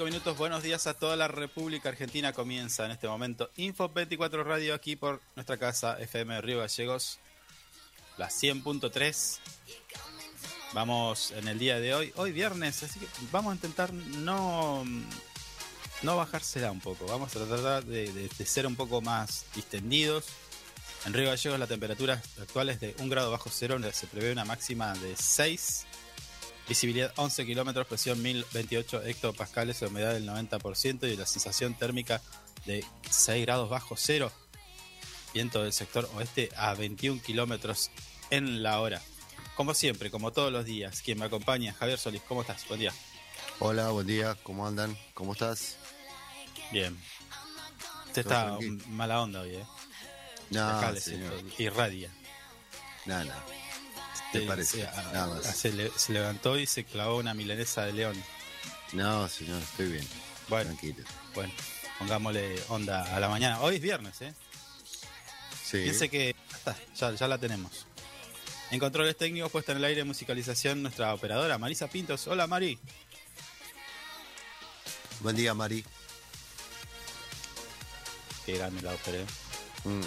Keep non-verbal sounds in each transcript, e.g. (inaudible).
25 minutos. Buenos días a toda la República Argentina. Comienza en este momento Info 24 Radio aquí por nuestra casa FM Río Gallegos, la 100.3. Vamos en el día de hoy, hoy viernes, así que vamos a intentar no, no bajársela un poco. Vamos a tratar de, ser un poco más distendidos. En Río Gallegos la temperatura actual es de 1 grado bajo cero, se prevé una máxima de 6 Visibilidad 11 kilómetros, presión 1028 hectopascales, humedad del 90% y la sensación térmica de 6 grados bajo cero. Viento del sector oeste a 21 kilómetros en la hora. Como siempre, como todos los días, quien me acompaña, Javier Solís, ¿cómo estás? Buen día. Hola, buen día, ¿cómo andan? ¿Cómo estás? Bien. Usted está mala onda hoy, ¿eh? No, irradia. Nada. ¿Te parece? Se, a- Nada más. se le- se levantó y se clavó una milanesa de león. No, señor, estoy bien. Bueno, Tranquilo. bueno, pongámosle onda a la mañana. Hoy es viernes, ¿eh? Sí. Piense que ya está, ya, ya la tenemos. En controles técnicos, puesta en el aire, musicalización, nuestra operadora Marisa Pintos. Hola Mari. Buen día, Mari. Qué grande la ópera. ¿eh? Mm.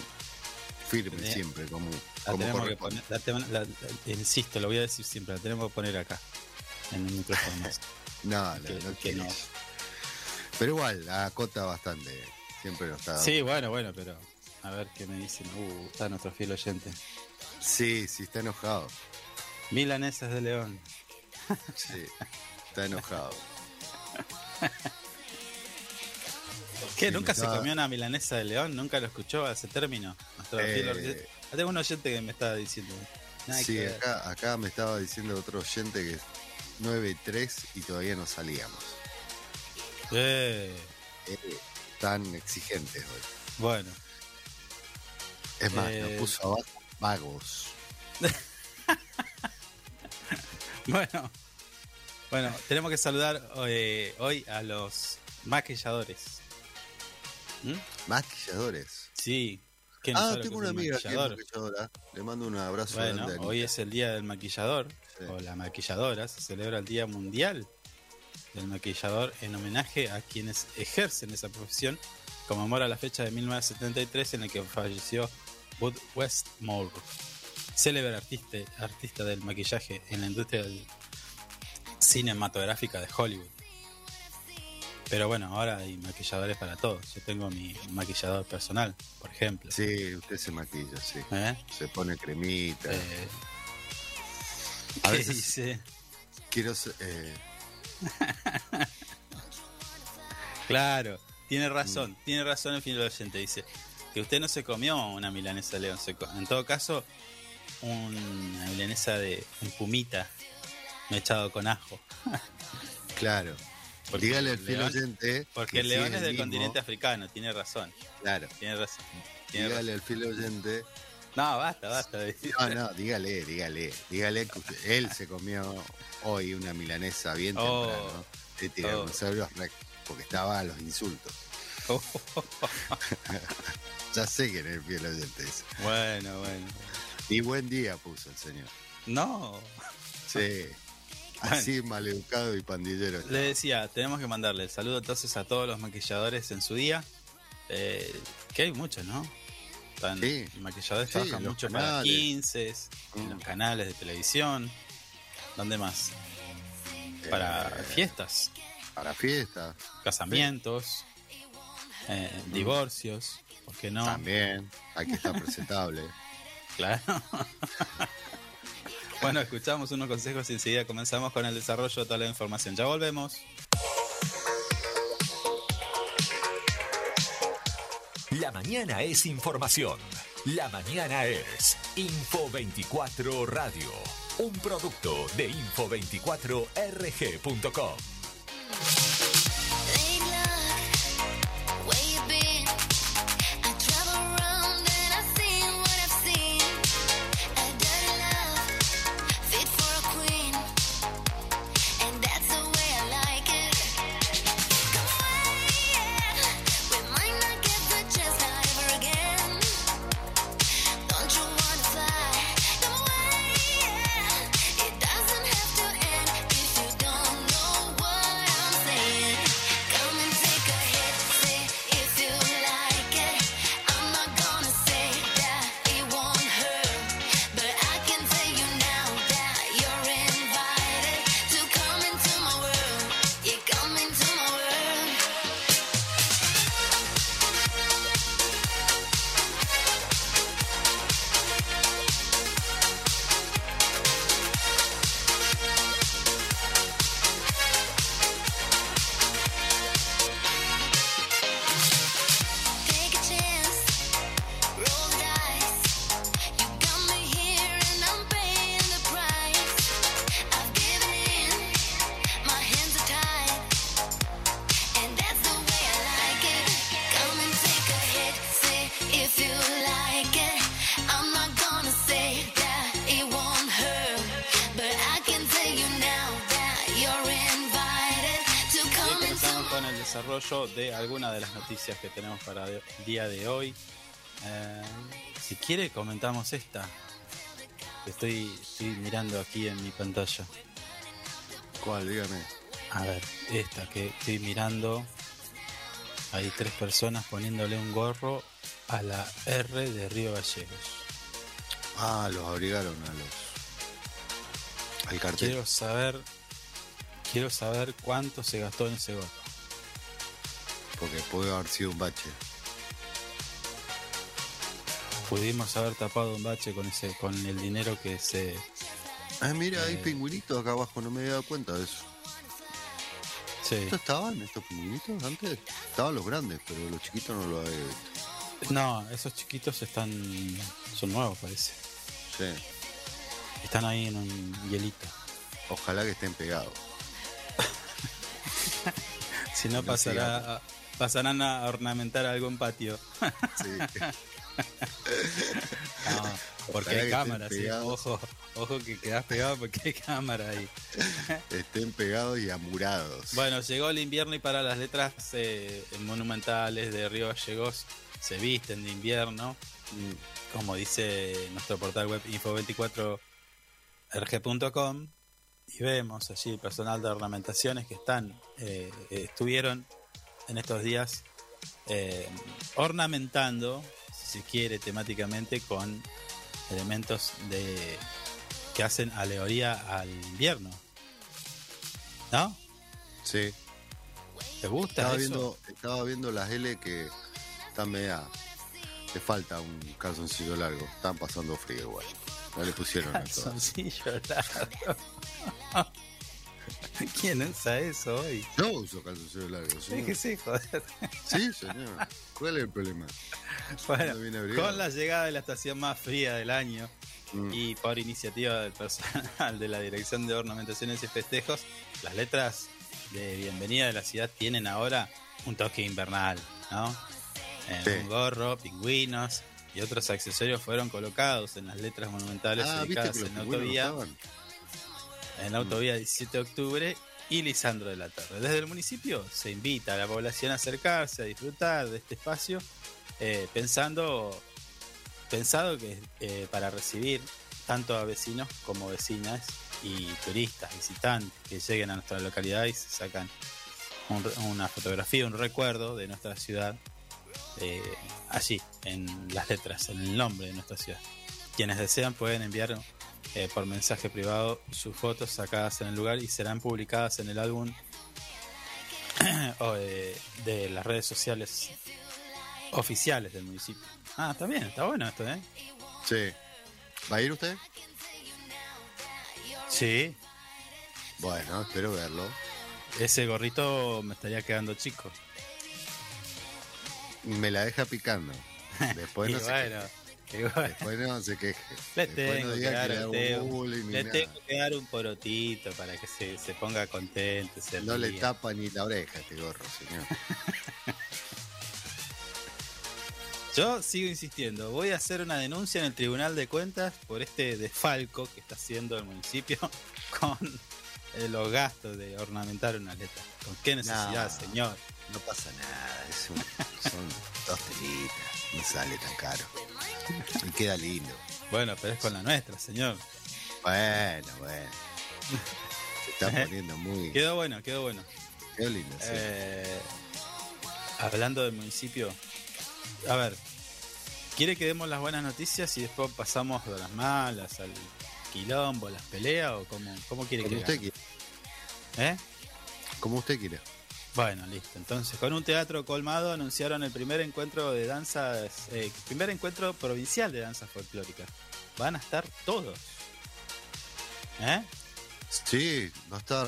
Firme Tenía- siempre, como, La como tenemos que poner, la insisto, lo voy a decir siempre, la tenemos que poner acá, en el micrófono. (laughs) No, que- no que no. Pero igual, acota bastante. Siempre lo está. sí, bueno, bueno, pero a ver qué me dicen. Uh, está nuestro fiel oyente. sí, sí, está enojado. Milanesas de León. Sí, está enojado. (laughs) ¿Nunca se estaba- comió una milanesa de León? ¿Nunca lo escuchó ese término? Eh, Tengo un oyente que me está diciendo. Nada Sí, acá, acá me estaba diciendo otro oyente que es 9 y 3 y todavía no salíamos. Eh, Eh, tan exigentes hoy. bueno. Es más, Eh, nos puso abajo vagos. (laughs) Bueno, bueno, tenemos que saludar eh, hoy a los maquilladores. ¿Mm? Maquilladores. Sí. ¿Qué no Ah, tengo una amiga que es maquilladora. Le mando un abrazo Bueno, grande hoy es el día del maquillador Sí. o la maquilladora. Se celebra el Día Mundial del Maquillador en homenaje a quienes ejercen esa profesión. Conmemora la fecha de 1973 en la que falleció Bud Westmore, célebre artista, artista del maquillaje en la industria cinematográfica de Hollywood. Pero bueno, ahora hay maquilladores para todos. Yo tengo mi maquillador personal, por ejemplo. Sí, usted se maquilla, sí. ¿Eh? Se pone cremita. Eh, A ¿Qué veces dice? quiero eh, (laughs) Claro, tiene razón, tiene razón el fin del oyente. Dice que usted no se comió una milanesa león, se co- en todo caso, una milanesa de un pumita mechado con ajo. claro. Porque Dígale al el fiel oyente. Porque que el león es el del mismo, continente africano, tiene razón, Claro. tiene razón. Tiene razón. Dígale al fiel oyente. No, basta, basta. No, no, dígale, dígale. Dígale que usted- él se comió hoy una milanesa bien Oh. temprano. De tiranosaurios rex. Porque estaba a los insultos. (laughs) Ya sé que era el fiel oyente ese. bueno, bueno. Y buen día puso el señor. No, Sí. Así maleducado y pandillero. le decía, tenemos que mandarle el saludo entonces a todos los maquilladores en su día. Eh, que hay muchos, ¿no? Están, Sí. los maquilladores Sí, trabajan mucho para canales. 15, en Mm. los canales de televisión. ¿Dónde más? Para Eh, fiestas, Para fiestas. casamientos, eh, divorcios, ¿por qué no? También. Hay que estar presentable. (laughs) Claro. (laughs) bueno, escuchamos unos consejos y enseguida comenzamos con el desarrollo de toda la información. Ya volvemos. La mañana es información. La mañana es Info 24 Radio. Un producto de info24rg.com. día de hoy. Eh, si quiere, comentamos esta. Estoy, estoy mirando aquí en mi pantalla. ¿Cuál? Dígame. A ver, esta que estoy mirando. Hay tres personas poniéndole un gorro a la R de Río Gallegos. Ah, los abrigaron a los. Al cartel. Quiero saber. Quiero saber cuánto se gastó en ese gorro. Porque puede haber sido un bache. Pudimos haber tapado un bache con ese, con el dinero que se. Ah, mira, hay Eh. pingüinitos acá abajo, no me había dado cuenta de eso. Sí. ¿Estos estaban, estos pingüinitos, antes? Estaban los grandes, pero los chiquitos no los había visto. No, esos chiquitos están. son nuevos, parece. Sí. Están ahí en un hielito. Ojalá que estén pegados. (laughs) Si no, No pasará, pasarán a ornamentar algún patio. Sí. (laughs) No, porque Ojalá hay cámaras. Ojo, ojo que quedas pegado porque hay cámara ahí. estén pegados y amurados. Bueno, llegó el invierno y para las letras eh, monumentales de Río Gallegos se visten de invierno. Mm, como dice nuestro portal web info24rg.com y vemos allí el personal de ornamentaciones que están eh, estuvieron en estos días eh, ornamentando si quiere temáticamente con elementos de que hacen alegoría al invierno ¿no? Sí. ¿te gusta Estaba eso? viendo, estaba viendo las L que están media. Le falta un calzoncillo largo. Están pasando frío igual. No le pusieron. (laughs) Calzoncillo largo. (laughs) (laughs) ¿Quién usa eso hoy? Yo uso calzoncillo largo, señor. Joder. Sí, señor. ¿Cuál es el problema? Bueno, con la llegada de la estación más fría del año Mm. y por iniciativa del personal de la Dirección de Ornamentaciones y Festejos, las letras de bienvenida de la ciudad tienen ahora un toque invernal, ¿no? Eh, Sí. Un gorro, pingüinos y otros accesorios fueron colocados en las letras monumentales Ah, viste ubicadas en la autovía, estaban. En la autovía 17 de octubre y Lisandro de la Torre. Desde el municipio se invita a la población a acercarse, a disfrutar de este espacio, eh, pensando, pensado que eh, para recibir tanto a vecinos como vecinas y turistas, visitantes que lleguen a nuestra localidad y se sacan una fotografía, un recuerdo de nuestra ciudad eh, allí, en las letras, en el nombre de nuestra ciudad. Quienes desean pueden enviar eh, por mensaje privado sus fotos sacadas en el lugar y serán publicadas en el álbum (clears throat) o, eh, de las redes sociales oficiales del municipio. Ah, está bien, está bueno esto, ¿eh? Sí. ¿Va a ir usted? Sí, Bueno, espero verlo. ese gorrito me estaría quedando chico. Me la deja picando. (laughs) Después no bueno, queje. (laughs) Después no se queje. le tengo que dar, que le un hago té- bullying ni le nada. tengo que dar un porotito para que se, se ponga contento. se No le tapa ni la oreja este gorro, señor. (laughs) Yo sigo insistiendo, voy a hacer una denuncia en el Tribunal de Cuentas por este desfalco que está haciendo el municipio (laughs) con eh, los gastos de ornamentar una letra. ¿Con qué necesidad, No. señor? No pasa nada. es un- son dos telitas. No sale tan caro. Y queda lindo. Bueno, pero es con la nuestra, señor. Bueno, bueno. Se está (laughs) poniendo muy. Quedó bueno, quedó bueno. Qué lindo, sí. Eh, hablando del municipio, a ver, ¿quiere que demos las buenas noticias y después pasamos de las malas, al quilombo, las peleas o cómo, cómo quiere Como que usted quiere. ¿Eh? Como usted quiere. Bueno, listo. Entonces, con un teatro colmado anunciaron el primer encuentro de danzas, eh, primer encuentro provincial de danzas folclóricas. Van a estar todos. ¿Eh? Sí, va a estar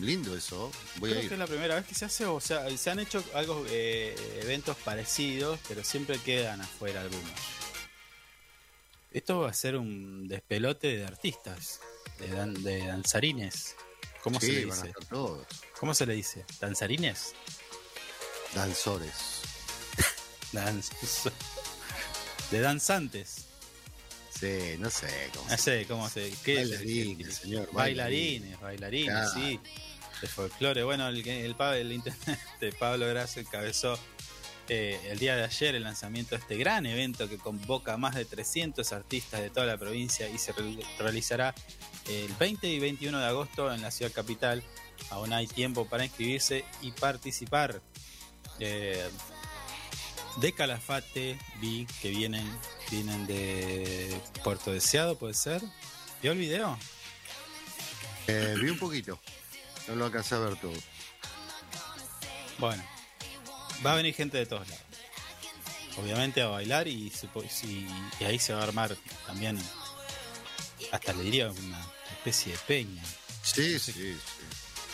lindo eso. Voy Creo a que es la primera vez que se hace, o sea, se han hecho algo, eh, eventos parecidos, pero siempre quedan afuera algunos. Esto va a ser un despelote de artistas, de, dan- de danzarines. ¿Cómo se Sí, le van a dice? estar todos. ¿Cómo se le dice? ¿Danzarines? Danzores. (laughs) Danz- de danzantes. Sí, no sé cómo No se sé cómo se. ¿qué es? Bailarines, señor. Bailarines, bailarines, Claro. sí. De folclore. Bueno, el, el, el intendente (laughs) Pablo Grasso encabezó eh, el día de ayer el lanzamiento de este gran evento que convoca a más de 300 artistas de toda la provincia y se re- realizará el 20 y 21 de agosto en la ciudad capital. Aún hay tiempo para inscribirse y participar. Eh, de Calafate vi que vienen vienen de Puerto Deseado, puede ser. ¿Vio el video? Eh, vi un poquito. No lo alcancé a ver todo. Bueno, va a venir gente de todos lados. Obviamente a bailar y, y- y ahí se va a armar también, hasta le diría una especie de peña. Sí, sí, sí.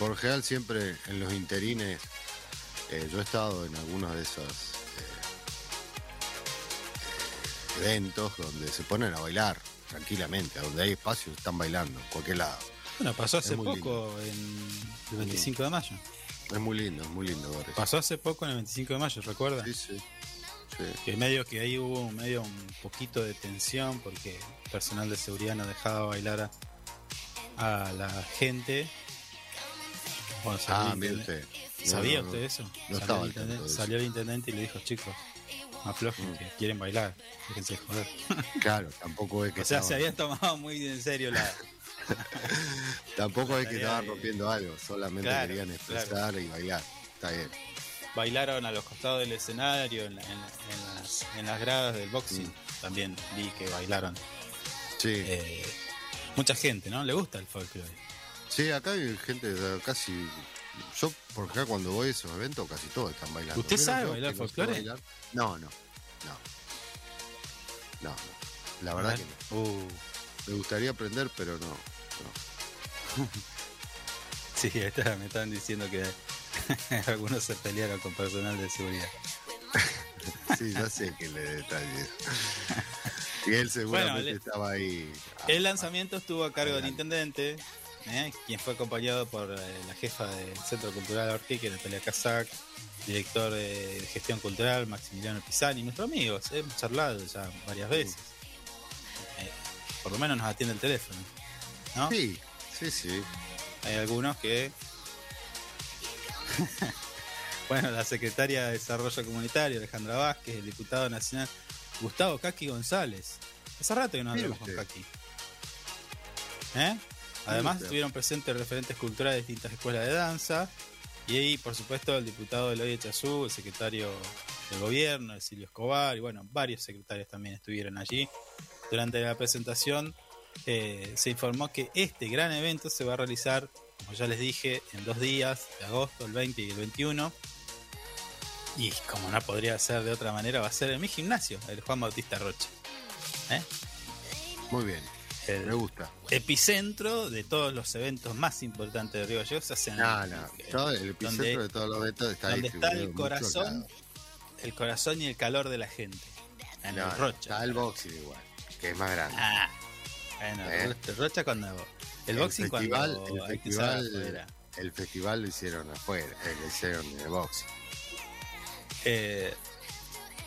Por general siempre en los interines, eh, yo he estado en algunos de esos eh, eh, eventos donde se ponen a bailar tranquilamente, donde hay espacio están bailando, cualquier lado. Bueno, pasó hace poco en el 25 de mayo. Es muy lindo, es muy lindo. Pasó hace poco en el 25 de mayo, ¿recuerda? Sí, sí. sí. Que medio que ahí hubo medio un poquito de tensión porque el personal de seguridad no dejaba bailar a, a la gente. Bueno, Ah, mire usted. ¿Sabía No, usted eso? no salió, estaba el intendente, salió el intendente y le dijo, chicos, aflojen Mm. que quieren bailar, déjense de joder. (laughs) Claro, tampoco es (laughs) que o sea, se habían tomado muy en serio la... (laughs) tampoco es que estaban rompiendo algo, solamente Claro, querían expresar y bailar. Está bien. Bailaron a los costados del escenario, en, la- en la- en las, en las gradas del boxing. También vi que bailaron. Sí, Eh, mucha gente, ¿no? Le gusta el folclore. Sí, acá hay gente casi. Yo, por acá cuando voy a esos eventos, casi todos están bailando. ¿Usted Menos sabe yo, bailar folclore? No, no, no. No, no. La verdad que no. Uh, Me gustaría aprender, pero no. no. (laughs) Sí, está- me estaban diciendo que (laughs) algunos se pelearon con personal de seguridad. (laughs) Sí, ya sé que le detalles. Y él seguramente le- estaba ahí. El lanzamiento estuvo a cargo del intendente, ¿eh? quien fue acompañado por eh, la jefa del Centro Cultural Orquique, Natalia Casac, director de gestión cultural, Maximiliano Pisani, nuestro amigo, hemos charlado ya varias veces. Eh, por lo menos nos atiende el teléfono. ¿no? Sí, sí, sí. Hay algunos que. (laughs) bueno, la secretaria de Desarrollo Comunitario, Alejandra Vázquez, el diputado nacional Gustavo Kaki González. Hace rato que no hablamos con. Kaki. ¿Eh? Además estuvieron presentes referentes culturales de distintas escuelas de danza. Y ahí, por supuesto, el diputado Eloy Chazú, el secretario del gobierno, el Silvio Escobar, y bueno, varios secretarios también estuvieron allí. Durante la presentación eh, se informó que este gran evento se va a realizar, como ya les dije, en dos días, de agosto, el 20 y el 21. Y como no podría ser de otra manera, va a ser en mi gimnasio, el Juan Bautista Rocha. ¿Eh? Muy bien. El Me gusta. epicentro de todos los eventos más importantes de Río Gallegos se hacen No, no. Todo el epicentro donde- de todos los eventos está donde está el corazón, el corazón y el calor de la gente. En No, el Rocha. Está el boxing igual, que es más grande. Ah, bueno, ¿Eh? el Rocha cuando. El, boxing festival, cuando el festival, el festival lo hicieron afuera, eh, lo hicieron en el boxing. Eh,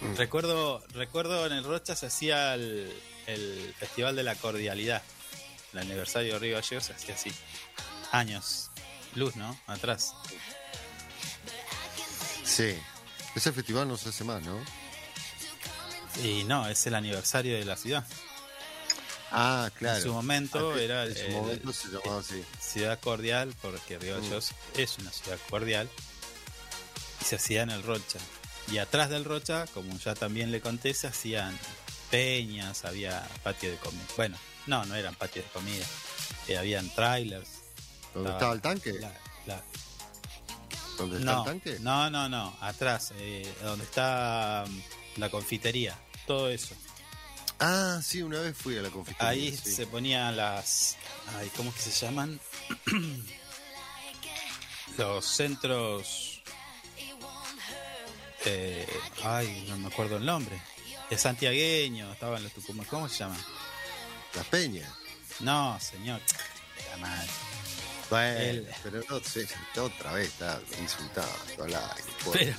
Mm. recuerdo, recuerdo en el Rocha se hacía el, el Festival de la Cordialidad. El aniversario de Río Gallegos se hacía así. Años. Luz, ¿no? Atrás. Sí. Ese festival no se hace más, ¿no? Y no, es el aniversario de la ciudad. Ah, claro. En su momento era En su momento se llamaba así. ciudad cordial, porque Río Mm. Gallegos es una ciudad cordial, y se hacía en el Rocha. Y atrás del Rocha, como ya también le conté, se hacían peñas, había patio de comida. Bueno, no, no eran patios de comida, eh, habían trailers. ¿Dónde Estaba estaba el tanque? la- la- ¿Dónde está no, el tanque? no, no, no, atrás, eh, donde está mm, la confitería, todo eso. Ah, sí, una vez fui a la confitería. Ahí sí. se ponían las. Ay, ¿Cómo es que se llaman? (clears throat) Los centros. eh, ay, no me acuerdo el nombre. De santiagueño, estaban los tucumanos. ¿Cómo se llaman? Las peñas. No, señor. La madre. Bueno, pero no sé, otra vez está insultado. Hola, Pero-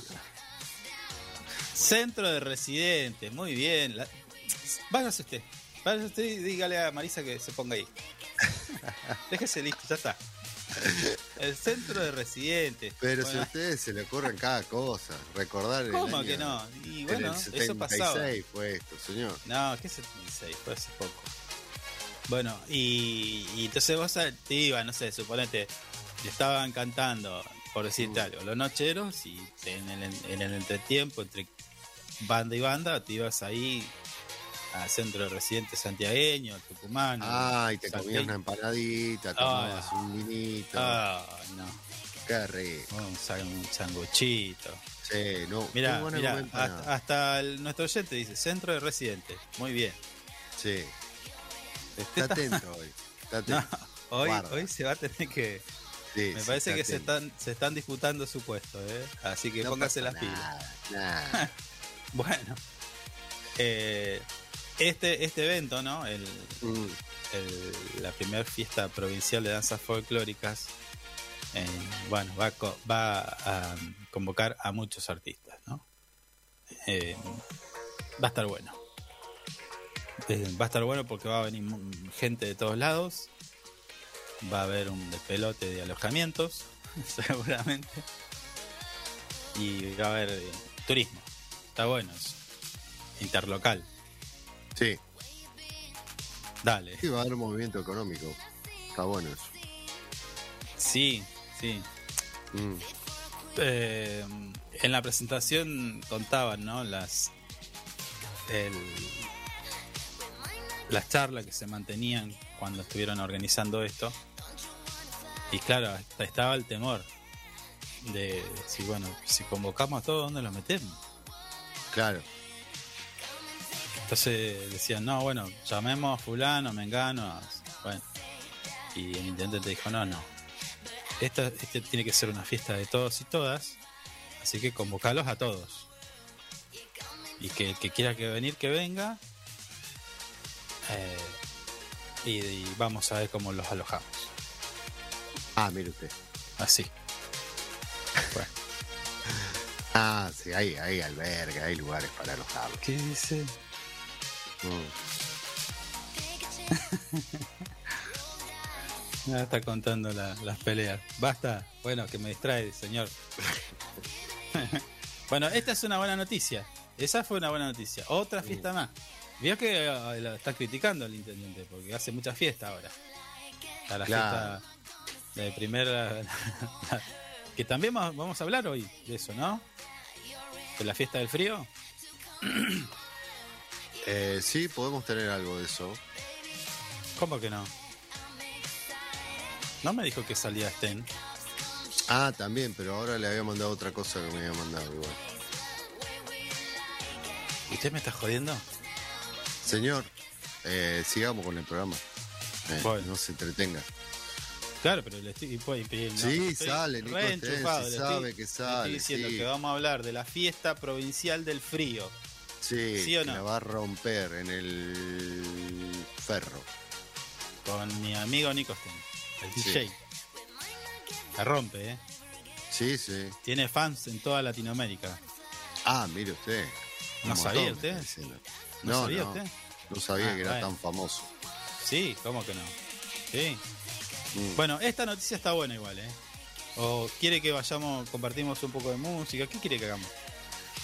Centro de residentes, muy bien. La- Váyase usted. Váyase usted y dígale a Marisa que se ponga ahí. (laughs) Déjese listo, ya está. El centro de residentes. Pero si a ustedes se le ocurren cada cosa, recordar el ¿Cómo año- que no? Y en bueno, el eso 76 pasaba. fue esto, señor. No, ¿qué 76? Fue hace poco. Bueno, y, y entonces vos te ibas, no sé, suponete, le estaban cantando, por decirte algo, los nocheros y en el, en el entretiempo, entre banda y banda, te ibas ahí al centro de residentes santiagueño, tucumano. Ah, y te comías una empanadita, tomabas un vinito. Ah, no, Qué rico. un, san- un sanguchito. Sí, no. Comer empanada. hasta, hasta el- nuestro oyente dice centro de residentes. Muy bien. Sí, Este está atento hoy. Está (laughs) No, atento. hoy, hoy se va a tener que. Sí, Me parece que se están, se están disputando su puesto, ¿eh? Así que No póngase las pilas. nada, nada. (laughs) Bueno, eh, este, este evento, ¿no? El, Mm, el- la primera fiesta provincial de danzas folclóricas, eh, bueno, va a, co- va a convocar a muchos artistas, ¿no? Eh, va a estar bueno. Eh, va a estar bueno porque va a venir gente de todos lados. Va a haber un despelote de alojamientos, (laughs) seguramente. Y va a haber turismo. Está bueno eso. Interlocal. Sí, Dale. sí, va a haber un movimiento económico. Está bueno eso. Sí, sí. Mm, Eh, en la presentación contaban, ¿no? Las. el- las charlas que se mantenían cuando estuvieron organizando esto. Y claro, hasta estaba el temor de si, bueno, si convocamos a todos, ¿dónde los metemos? claro. Entonces decían, no, bueno, llamemos a fulano, mengano. Bueno. Y el intendente dijo, no, no. Esta, este tiene que ser una fiesta de todos y todas. Así que convocalos a todos. Y que el que quiera que venir, que venga. Eh, y, y vamos a ver cómo los alojamos. Ah, mire usted. Así. Bueno, (laughs) Ah, sí, hay, hay alberga, hay lugares para alojarlo. ¿qué dice? Mm. (laughs) Ah, está contando la- las peleas. Basta. Bueno, que me distrae, señor. (laughs) bueno, esta es una buena noticia. Esa fue una buena noticia. Otra fiesta más. Vio que la está criticando el intendente porque hace mucha fiesta ahora. A la Claro. fiesta de primera. (laughs) que también va- vamos a hablar hoy de eso, ¿no? De la fiesta del frío. (clears throat) Eh, sí, podemos tener algo de eso. ¿Cómo que no? No me dijo que salía Sten. Ah, también, pero ahora le había mandado otra cosa que me había mandado igual. ¿Usted me está jodiendo? Señor, eh, sigamos con el programa. Eh, Bueno. No se entretenga. Claro, pero le estoy. puede impedir, ¿no? Sí, Estoy sale, Nico Sten, sabe estoy- que le sale, Estoy diciendo sí. que vamos a hablar de la fiesta provincial del frío. Sí, ¿Sí o no? la va a romper en el ferro. Con mi amigo Nico Sten, el Sí. DJ. La rompe, ¿eh? Sí, sí. Tiene fans en toda Latinoamérica. Ah, mire usted. ¿No montón sabía usted? ¿No No, sabía no, usted? no sabía Ah, que era bueno. tan famoso. Sí, ¿cómo que no? Sí. Mm. Bueno, esta noticia está buena igual, ¿eh? O quiere que vayamos, compartimos un poco de música. ¿Qué quiere que hagamos?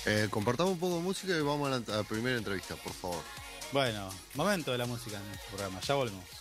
Eh, compartamos un poco de música y vamos a la, a la primera entrevista, por favor. Bueno, momento de la música en el programa. Ya volvemos.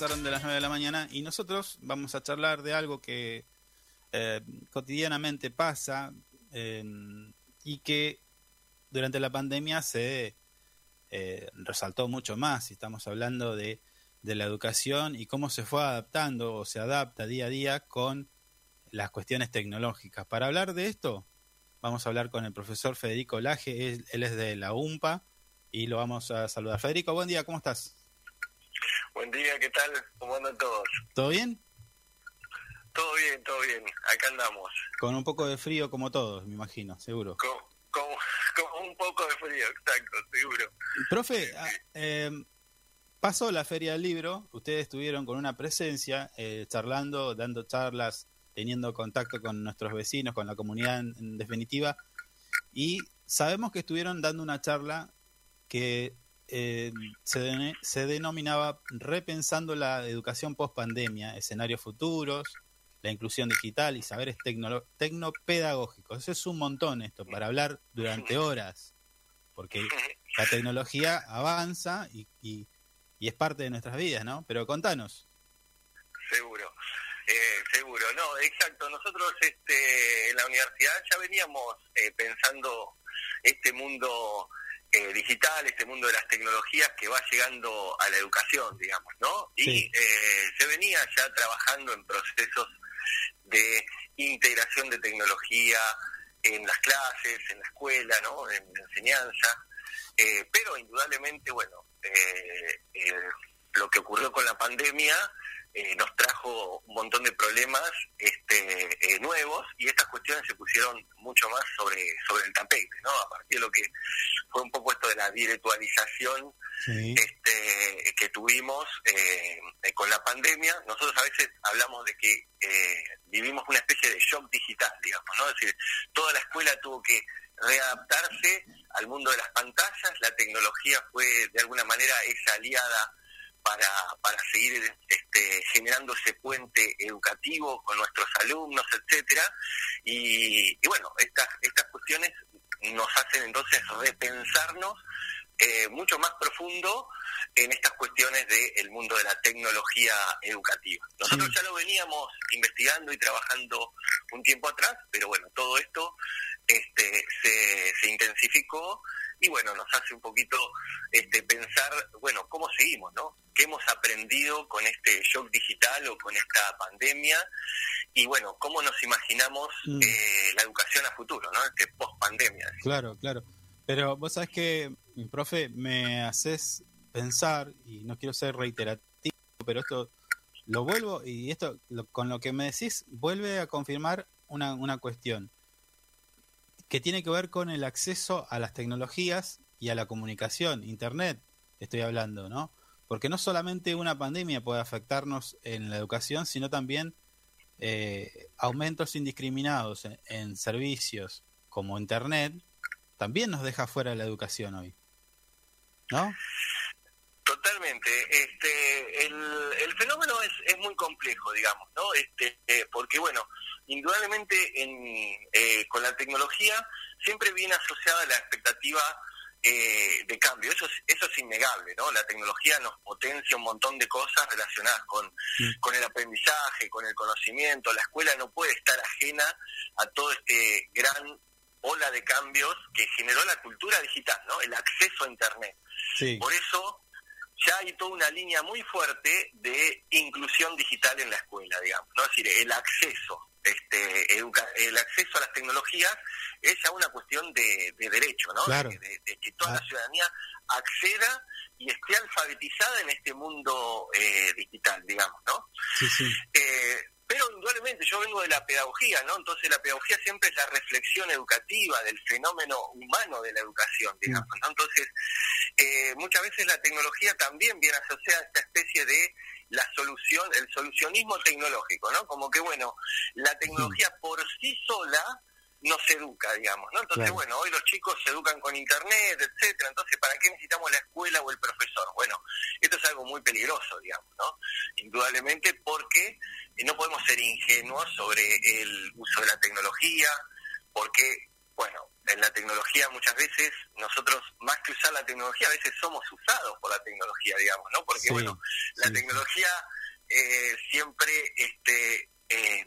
De las 9 de la mañana y nosotros vamos a charlar de algo que eh, cotidianamente pasa eh, y que durante la pandemia se eh, resaltó mucho más. Estamos hablando de, de la educación y cómo se fue adaptando o se adapta día a día con las cuestiones tecnológicas. Para hablar de esto, vamos a hablar con el profesor Federico Laje, él es de la UMPA y lo vamos a saludar. Federico, buen día, ¿cómo estás? Buen día, ¿qué tal? ¿Cómo andan todos? ¿Todo bien? Todo bien, todo bien. Acá andamos. Con un poco de frío como todos, me imagino, seguro. Con, con, (laughs) con un poco de frío, exacto, seguro. Profe, eh, pasó la Feria del Libro, ustedes estuvieron con una presencia, eh, charlando, dando charlas, teniendo contacto con nuestros vecinos, con la comunidad en, en definitiva, y sabemos que estuvieron dando una charla que eh, se, se denominaba Repensando la educación post pandemia, escenarios futuros, la inclusión digital y saberes tecnopedagógicos. Eso es un montón esto, para hablar durante (laughs) horas, porque la tecnología avanza y, y- y es parte de nuestras vidas, ¿no? Pero contanos. Seguro. Eh, seguro, no, exacto. Nosotros este, en la universidad ya veníamos eh, pensando este mundo eh, digital, este mundo de las tecnologías que va llegando a la educación, digamos, ¿no? Y Sí. eh, se venía ya trabajando en procesos de integración de tecnología en las clases, en la escuela, ¿no? En la enseñanza. Eh, pero indudablemente, bueno, eh, eh, lo que ocurrió con la pandemia eh, nos trajo un montón de problemas este, eh, nuevos y estas cuestiones se pusieron mucho más sobre, sobre el tapete, ¿no? A partir de lo que fue un poco esto de la virtualización Sí. este, que tuvimos eh, eh, con la pandemia, nosotros a veces hablamos de que eh, vivimos una especie de shock digital, digamos, ¿no? Es decir, toda la escuela tuvo que readaptarse al mundo de las pantallas, la tecnología fue de alguna manera esa aliada para, para seguir este, generando ese puente educativo con nuestros alumnos, etcétera, y, y bueno, estas, estas cuestiones nos hacen entonces repensarnos eh, mucho más profundo en estas cuestiones del mundo de la tecnología educativa. Nosotros Sí. ya lo veníamos investigando y trabajando un tiempo atrás, pero bueno, todo esto este, se, se intensificó y bueno, nos hace un poquito este, pensar, bueno, ¿cómo seguimos, no? ¿Qué hemos aprendido con este shock digital o con esta pandemia? Y bueno, ¿cómo nos imaginamos Mm. eh, la educación a futuro, ¿no? Este post-pandemia. Claro, claro. Pero vos sabés que, profe, me haces pensar, y no quiero ser reiterativo, pero esto lo vuelvo, y esto lo- con lo que me decís, vuelve a confirmar una, una cuestión que tiene que ver con el acceso a las tecnologías y a la comunicación, Internet, estoy hablando, ¿no? porque no solamente una pandemia puede afectarnos en la educación, sino también eh, aumentos indiscriminados en, servicios como Internet, también nos deja fuera de la educación hoy. ¿No? Totalmente. Este, el, el fenómeno es, es muy complejo, digamos, ¿no? Este, eh, porque, bueno, indudablemente en, eh, con la tecnología siempre viene asociada la expectativa eh, de cambio. Eso es, eso es innegable, ¿no? La tecnología nos potencia un montón de cosas relacionadas con, con el aprendizaje, con el conocimiento. La escuela no puede estar ajena a todo este gran ola de cambios que generó la cultura digital, ¿no? El acceso a Internet. Sí. Por eso ya hay toda una línea muy fuerte de inclusión digital en la escuela, digamos, ¿no? Es decir, el acceso, este, educa- el acceso a las tecnologías es ya una cuestión de, de derecho, ¿no? Claro. De, de- de que toda Ah. la ciudadanía acceda y esté alfabetizada en este mundo eh, digital, digamos, ¿no? Sí, sí. Eh, pero indudablemente yo vengo de la pedagogía, ¿no? Entonces la pedagogía siempre es la reflexión educativa del fenómeno humano de la educación, digamos, ¿no? Entonces, eh, muchas veces la tecnología también viene asociada a esta especie de la solución, el solucionismo tecnológico, ¿no? Como que, bueno, la tecnología por sí sola nos educa, digamos, ¿no? Entonces, Claro. bueno, hoy los chicos se educan con internet, etcétera, entonces, ¿para qué necesitamos la escuela o el profesor? Bueno, esto es algo muy peligroso, digamos, ¿no? Indudablemente porque no podemos ser ingenuos sobre el uso de la tecnología, porque, bueno, en la tecnología muchas veces nosotros, más que usar la tecnología, a veces somos usados por la tecnología, digamos, ¿no? Porque, Sí, bueno, la sí, tecnología eh, siempre este, eh,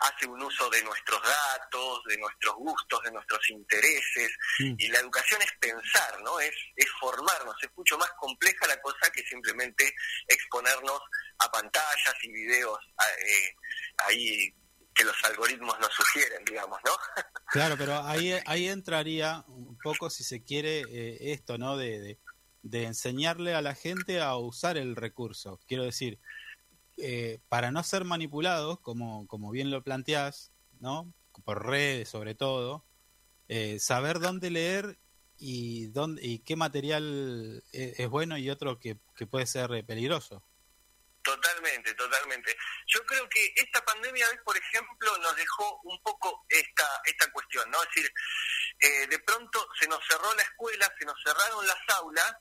hace un uso de nuestros datos, de nuestros gustos, de nuestros intereses, Mm. y la educación es pensar, ¿no? Es, es formarnos, es mucho más compleja la cosa que simplemente exponernos a pantallas y videos eh, ahí que los algoritmos nos sugieren, digamos, ¿no? (laughs) Claro, pero ahí, ahí entraría un poco, si se quiere, eh, esto, ¿no? De, de, enseñarle a la gente a usar el recurso. Quiero decir, eh, para no ser manipulados, como, como bien lo planteás, ¿no? Por redes sobre todo, eh, saber dónde leer y, dónde, y qué material es, es bueno y otro que, que puede ser eh, peligroso. Totalmente, totalmente. Yo creo que esta pandemia, por ejemplo, nos dejó un poco esta esta cuestión, ¿no? Es decir, eh, de pronto se nos cerró la escuela, se nos cerraron las aulas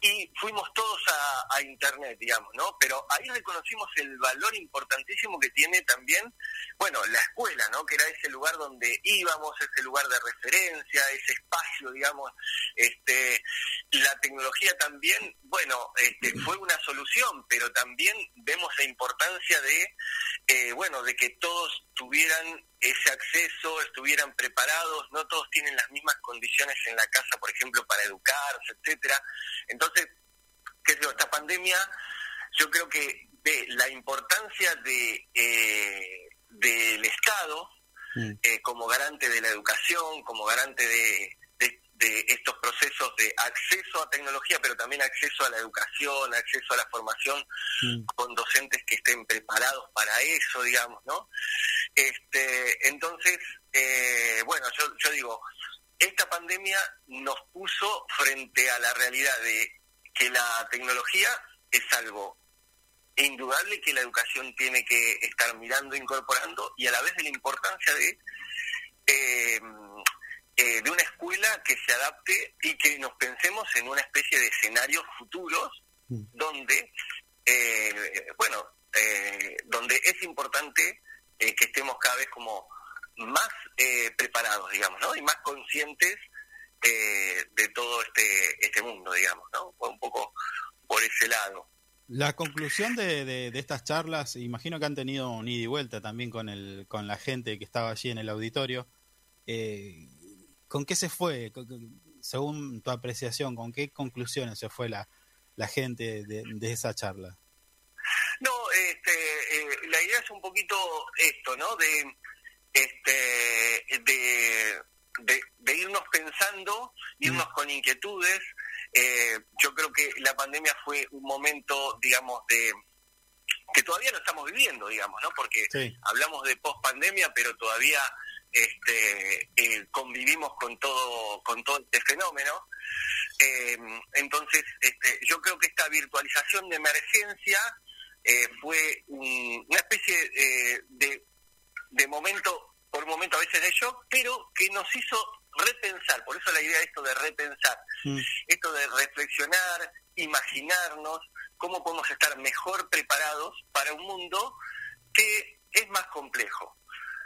Y fuimos todos a, a internet, digamos, ¿no? Pero ahí reconocimos el valor importantísimo que tiene también, bueno, la escuela, ¿no? Que era ese lugar donde íbamos, ese lugar de referencia, ese espacio, digamos, este, la tecnología también, bueno, este, fue una solución, pero también vemos la importancia de, eh, bueno, de que todos tuvieran ese acceso, estuvieran preparados, no todos tienen las mismas condiciones en la casa, por ejemplo, para educarse, etcétera. Entonces, qué sé yo, esta pandemia, yo creo que ve la importancia de eh, del Estado Mm. eh, como garante de la educación, como garante de, de- estos procesos de acceso a tecnología, pero también acceso a la educación, acceso a la formación Mm. con docentes que estén preparados para eso, digamos, ¿no? Este, entonces, eh, bueno, yo, yo digo, esta pandemia nos puso frente a la realidad de que la tecnología es algo indudable que la educación tiene que estar mirando, incorporando, y a la vez de la importancia de eh, eh, de una escuela que se adapte y que nos pensemos en una especie de escenarios futuros Mm. donde, eh, bueno, eh, donde es importante que estemos cada vez como más eh, preparados, digamos, ¿no? Y más conscientes eh, de todo este este mundo, digamos, ¿no? Fue un poco por ese lado. La conclusión de, de- de estas charlas, imagino que han tenido un ida y vuelta también con, el, con la gente que estaba allí en el auditorio. Eh, ¿Con qué se fue? Según tu apreciación, ¿con qué conclusiones se fue la, la gente de, de esa charla? No, este, eh, la idea es un poquito esto, ¿no? De, este, de, de, de irnos pensando, irnos con inquietudes. Eh, yo creo que la pandemia fue un momento, digamos, de que todavía no estamos viviendo, digamos, ¿no? Porque Sí. hablamos de post pandemia, pero todavía este, eh, convivimos con todo con todo este fenómeno. Eh, entonces, este, yo creo que esta virtualización de emergencia eh, fue un- una especie eh, de, de momento, por momento a veces de shock, pero que nos hizo repensar, por eso la idea de esto de repensar, Mm. esto de reflexionar, imaginarnos cómo podemos estar mejor preparados para un mundo que es más complejo.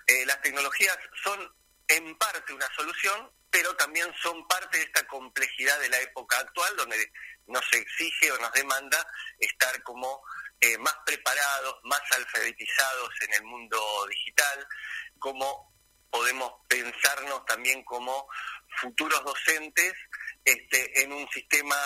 Eh, las tecnologías son en parte una solución, pero también son parte de esta complejidad de la época actual, donde nos exige o nos demanda estar como eh, más preparados, más alfabetizados en el mundo digital, cómo podemos pensarnos también como futuros docentes este, en un sistema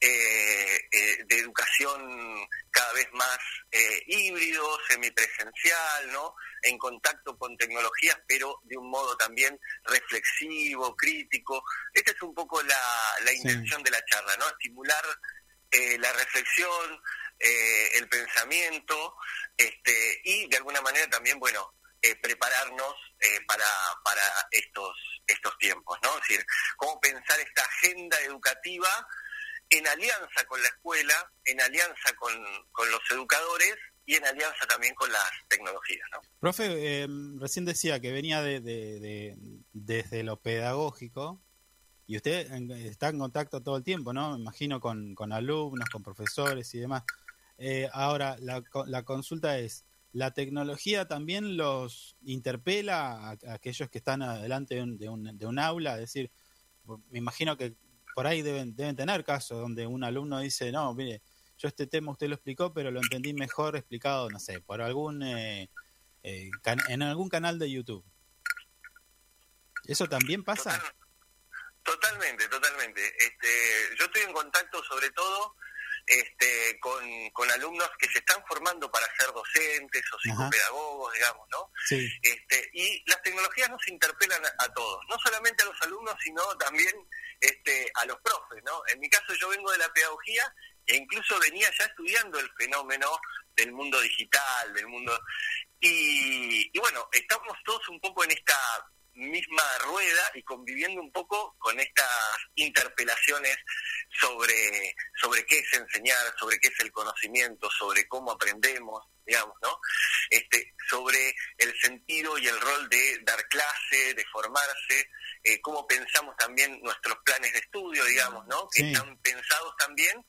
de educación cada vez más eh, híbrido, semipresencial, ¿no? En contacto con tecnologías, pero de un modo también reflexivo, crítico. Esta es un poco la, la intención de la charla, ¿no? Estimular eh, la reflexión, eh, el pensamiento, este, y de alguna manera también, bueno, eh, prepararnos eh, para, para estos, estos tiempos, ¿no? Es decir, cómo pensar esta agenda educativa en alianza con la escuela, en alianza con, los educadores y en alianza también con las tecnologías, ¿no? Profe, eh, recién decía que venía de, de- de- desde lo pedagógico y usted está en contacto todo el tiempo, ¿no? Me imagino con, con alumnos, con profesores y demás. Eh, ahora, la, la consulta es, ¿la tecnología también los interpela a, a aquellos que están adelante de un, de un- de un aula? Es decir, me imagino que por ahí deben, deben tener casos donde un alumno dice, no, mire, yo este tema usted lo explicó, pero lo entendí mejor explicado, no sé, por algún eh, eh, en algún canal de YouTube. ¿Eso también pasa? Total- totalmente, totalmente. Este, yo estoy en contacto sobre todo este, con, con alumnos que se están formando para ser docentes o psicopedagogos, digamos, ¿no? Sí, Este, y las tecnologías nos interpelan a, a todos, no solamente a los alumnos, sino también este, a los profes, ¿no? En mi caso yo vengo de la pedagogía e incluso venía ya estudiando el fenómeno del mundo digital, del mundo... Y, y bueno, estamos todos un poco en esta misma rueda y conviviendo un poco con estas interpelaciones sobre, sobre qué es enseñar, sobre qué es el conocimiento, sobre cómo aprendemos, digamos, ¿no? Este, sobre el sentido y el rol de dar clase, de formarse, eh, cómo pensamos también nuestros planes de estudio, digamos, ¿no? Que están pensados también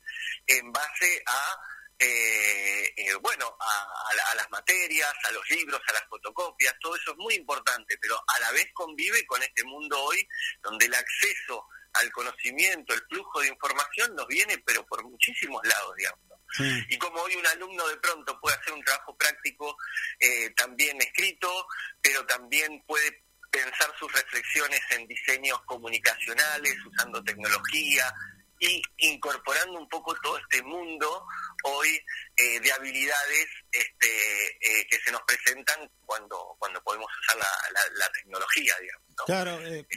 en base a eh, eh, bueno, a, a la- a las materias, a los libros, a las fotocopias, todo eso es muy importante, pero a la vez convive con este mundo hoy donde el acceso al conocimiento, el flujo de información nos viene, pero por muchísimos lados, digamos. ¿no? sí, Y como hoy un alumno de pronto puede hacer un trabajo práctico eh, también escrito, pero también puede pensar sus reflexiones en diseños comunicacionales, usando tecnología y incorporando un poco todo este mundo hoy eh, de habilidades este, eh, que se nos presentan cuando cuando podemos usar la, la- la tecnología, digamos. ¿no? claro. eh,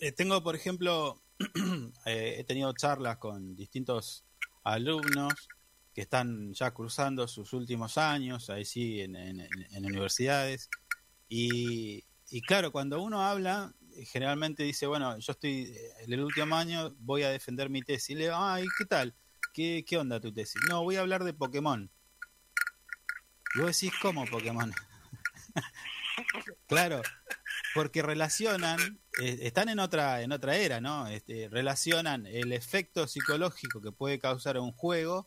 eh, tengo, por ejemplo, (clears throat) eh, he tenido charlas con distintos alumnos que están ya cruzando sus últimos años, ahí sí, en, en- universidades. Y, y claro, cuando uno habla, generalmente dice, bueno, yo estoy en el último año, voy a defender mi tesis. Y le digo, ay, ¿qué tal? ¿Qué, ¿Qué onda tu tesis? No, voy a hablar de Pokémon. Y vos decís, ¿cómo Pokémon? (laughs) claro, porque relacionan, eh, están en otra, en otra era, ¿no? Este, relacionan el efecto psicológico que puede causar un juego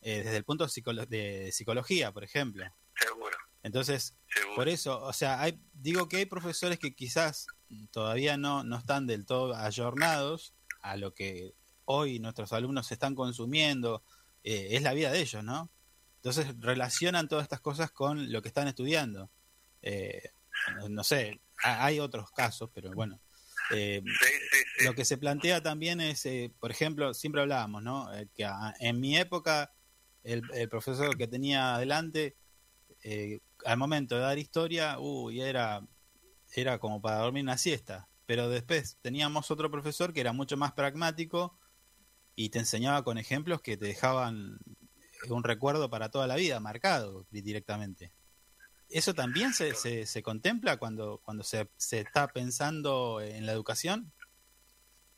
eh, desde el punto psicolo- de psicología, por ejemplo. Seguro, Entonces, seguro. por eso, o sea, hay, digo que hay profesores que quizás todavía no, no están del todo ayornados a lo que hoy nuestros alumnos están consumiendo, eh, es la vida de ellos, ¿no? Entonces relacionan todas estas cosas con lo que están estudiando. Eh, no- sé, ha- hay otros casos, pero bueno. Eh, Sí, sí, sí. lo que se plantea también es, eh, por ejemplo, siempre hablábamos, ¿no? Que a- en mi época el, el profesor que tenía adelante, al momento de dar historia, uy, era, era como para dormir una siesta. Pero después teníamos otro profesor que era mucho más pragmático y te enseñaba con ejemplos que te dejaban un recuerdo para toda la vida, marcado directamente. ¿Eso también se, se, se contempla cuando, cuando se, se está pensando en la educación?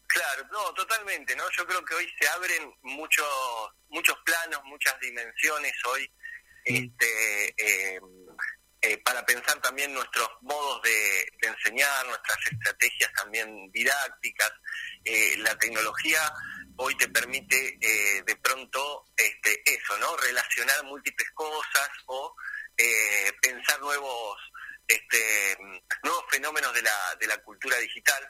Claro, no, totalmente, ¿no? Yo creo que hoy se abren muchos muchos planos, muchas dimensiones hoy, este, eh, eh, para pensar también nuestros modos de, de enseñar, nuestras estrategias también didácticas. Eh, la tecnología hoy te permite eh, de pronto este, eso, ¿no? Relacionar múltiples cosas o eh, pensar nuevos este, nuevos fenómenos de la, de la cultura digital.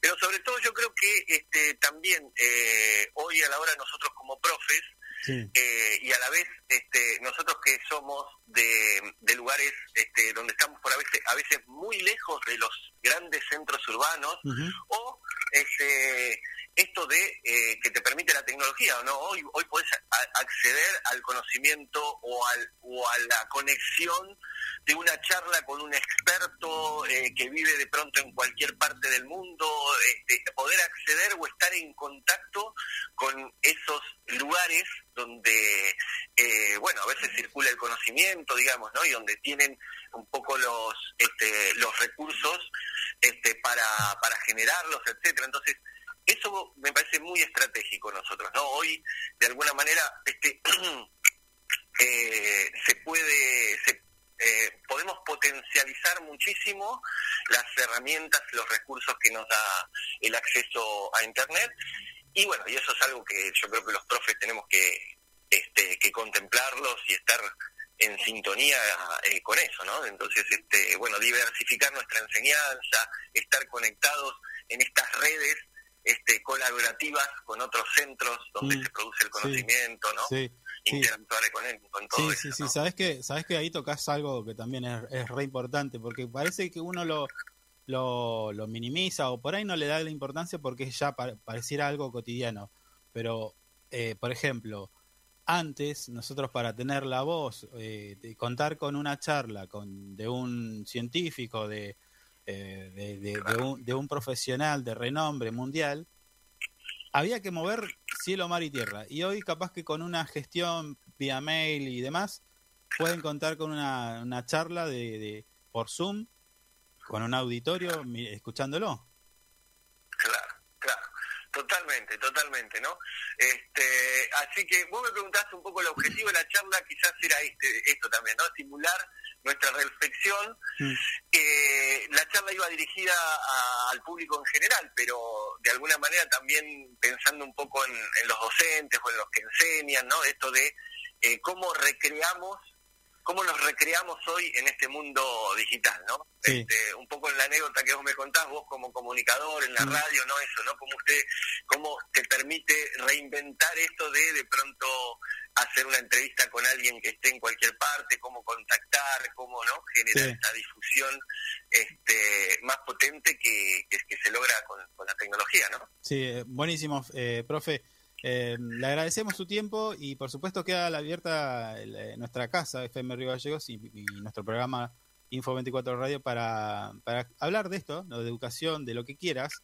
Pero sobre todo yo creo que este, también eh, hoy a la hora nosotros como profes Sí. eh, y a la vez este, nosotros que somos de, de lugares este, donde estamos por a veces, a veces muy lejos de los grandes centros urbanos o este, esto de eh, que te permite la tecnología, ¿no? Hoy, hoy a- acceder al conocimiento o, al, o a la conexión de una charla con un experto eh, que vive de pronto en cualquier parte del mundo, este, poder acceder o estar en contacto con esos lugares donde, eh, bueno, a veces circula el conocimiento, digamos, ¿no? Y donde tienen un poco los, este, los recursos este, para, para generarlos, etcétera. Entonces, eso me parece muy estratégico nosotros, ¿no? Hoy, de alguna manera, este, (clears throat) eh, se puede, se, eh, podemos potencializar muchísimo las herramientas, los recursos que nos da el acceso a Internet. Y bueno, y eso es algo que yo creo que los profes tenemos que, este, que contemplarlos y estar en sintonía eh, con eso, ¿no? Entonces, este, bueno, diversificar nuestra enseñanza, estar conectados en estas redes este, colaborativas con otros centros donde Mm, se produce el sí, conocimiento, ¿no? Sí, sí. Interactuar con él, con todo Sí, eso, sí, sí, ¿no? sabes que, sabes que ahí tocas algo que también es, es re importante, porque parece que uno lo, lo, lo minimiza o por ahí no le da la importancia porque ya pa- pareciera algo cotidiano. Pero, eh, por ejemplo, antes nosotros para tener la voz, eh, contar con una charla con, de un científico, de, eh, de, de- de un, de un profesional de renombre mundial, había que mover cielo, mar y tierra. Y hoy capaz que con una gestión vía mail y demás, pueden contar con una, una charla de, de- por Zoom, con un auditorio, escuchándolo. Claro, claro. Totalmente, totalmente, ¿no? Este, así que vos me preguntaste un poco el objetivo de la charla, quizás era este, esto también, ¿no? Estimular nuestra reflexión. Mm. Eh, la charla iba dirigida a- al público en general, pero de alguna manera también pensando un poco en, en los docentes o en los que enseñan, ¿no? Esto de eh, cómo recreamos cómo nos recreamos hoy en este mundo digital, ¿no? Sí. Este, un poco en la anécdota que vos me contás, vos como comunicador en la Mm. radio, ¿no? Eso, ¿no? Cómo usted, cómo te permite reinventar esto de de pronto hacer una entrevista con alguien que esté en cualquier parte, cómo contactar, cómo, ¿no? Generar Sí. esta difusión este, más potente que, que, que se logra con, con la tecnología, ¿no? Sí, eh, buenísimo, eh, profe. Eh, le agradecemos su tiempo y por supuesto queda abierta el, eh, nuestra casa, FM Río Gallegos, y, y nuestro programa Info 24 Radio para, para hablar de esto, ¿no? de educación, de lo que quieras,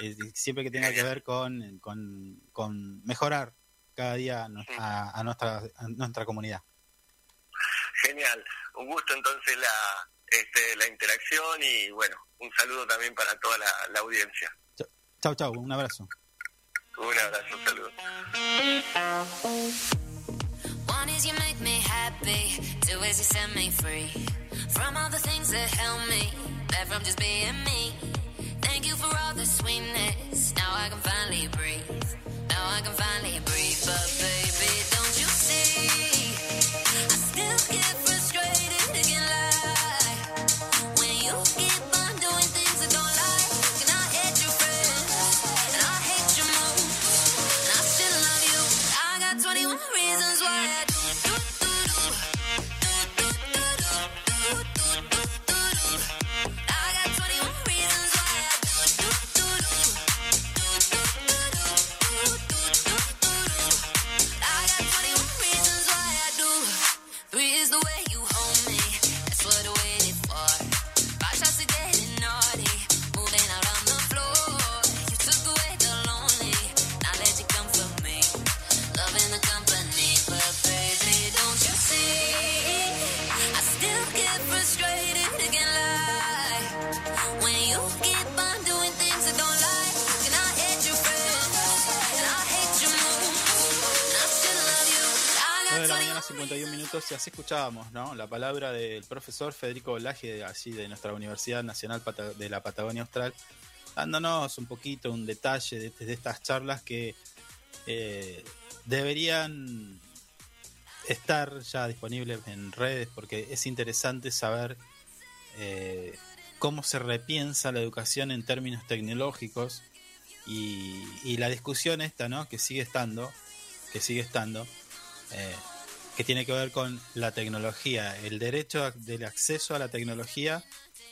eh, siempre que tenga que ver con, con, con mejorar cada día a nuestra, a nuestra comunidad. Genial, un gusto entonces la, este, la interacción y bueno, un saludo también para toda la, la audiencia. Chau, chau, un abrazo. Un abrazo, un saludo. One is you make me happy, two is you set me free from all the things that held me back from just being me. Thank you for all the sweetness. Now I can finally breathe. Now I can finally breathe. But baby, don't you see? 51 minutos y así escuchábamos ¿no? la palabra del profesor Federico Laje, así de nuestra Universidad Nacional de la Patagonia Austral, dándonos un poquito un detalle de, estas charlas que eh, deberían estar ya disponibles en redes porque es interesante saber eh, cómo se repiensa la educación en términos tecnológicos y, la discusión esta, ¿no? Que sigue estando, que sigue estando. Eh, que tiene que ver con la tecnología, el derecho del acceso a la tecnología,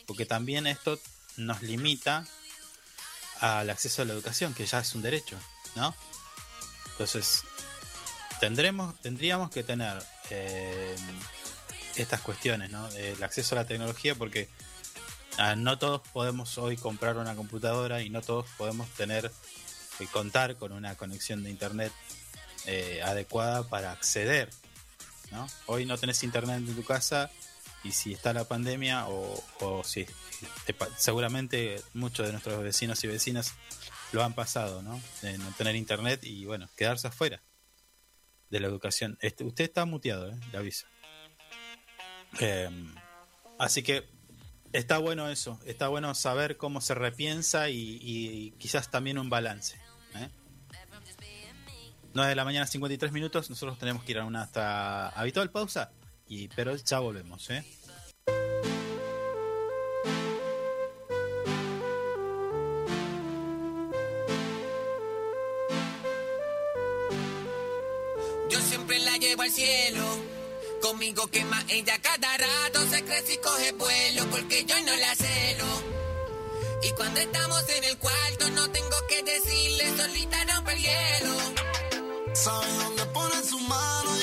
porque también esto nos limita al acceso a la educación, que ya es un derecho, ¿no? Entonces, tendremos, tendríamos que tener eh, estas cuestiones, ¿no? El acceso a la tecnología, porque ah, no todos podemos hoy comprar una computadora y no todos podemos tener y contar con una conexión de internet eh, adecuada para acceder ¿no? Hoy no tenés internet en tu casa y si está la pandemia o, si te, seguramente muchos de nuestros vecinos y vecinas lo han pasado, ¿no? De no tener internet y bueno, quedarse afuera de la educación. Este, usted está muteado. ¿eh? Le aviso. Em, así que está bueno eso, está bueno saber cómo se repiensa y quizás también un balance. 9 de la mañana, 53 minutos. Nosotros tenemos que ir a una hasta habitual pausa, y, pero ya volvemos. ¿eh? Yo siempre la llevo al cielo. Conmigo quema ella cada rato, se crece y coge vuelo porque yo no la celo. Y cuando estamos en el cuarto no tengo que decirle, solita rompe el hielo. Sabe dónde pone su mano y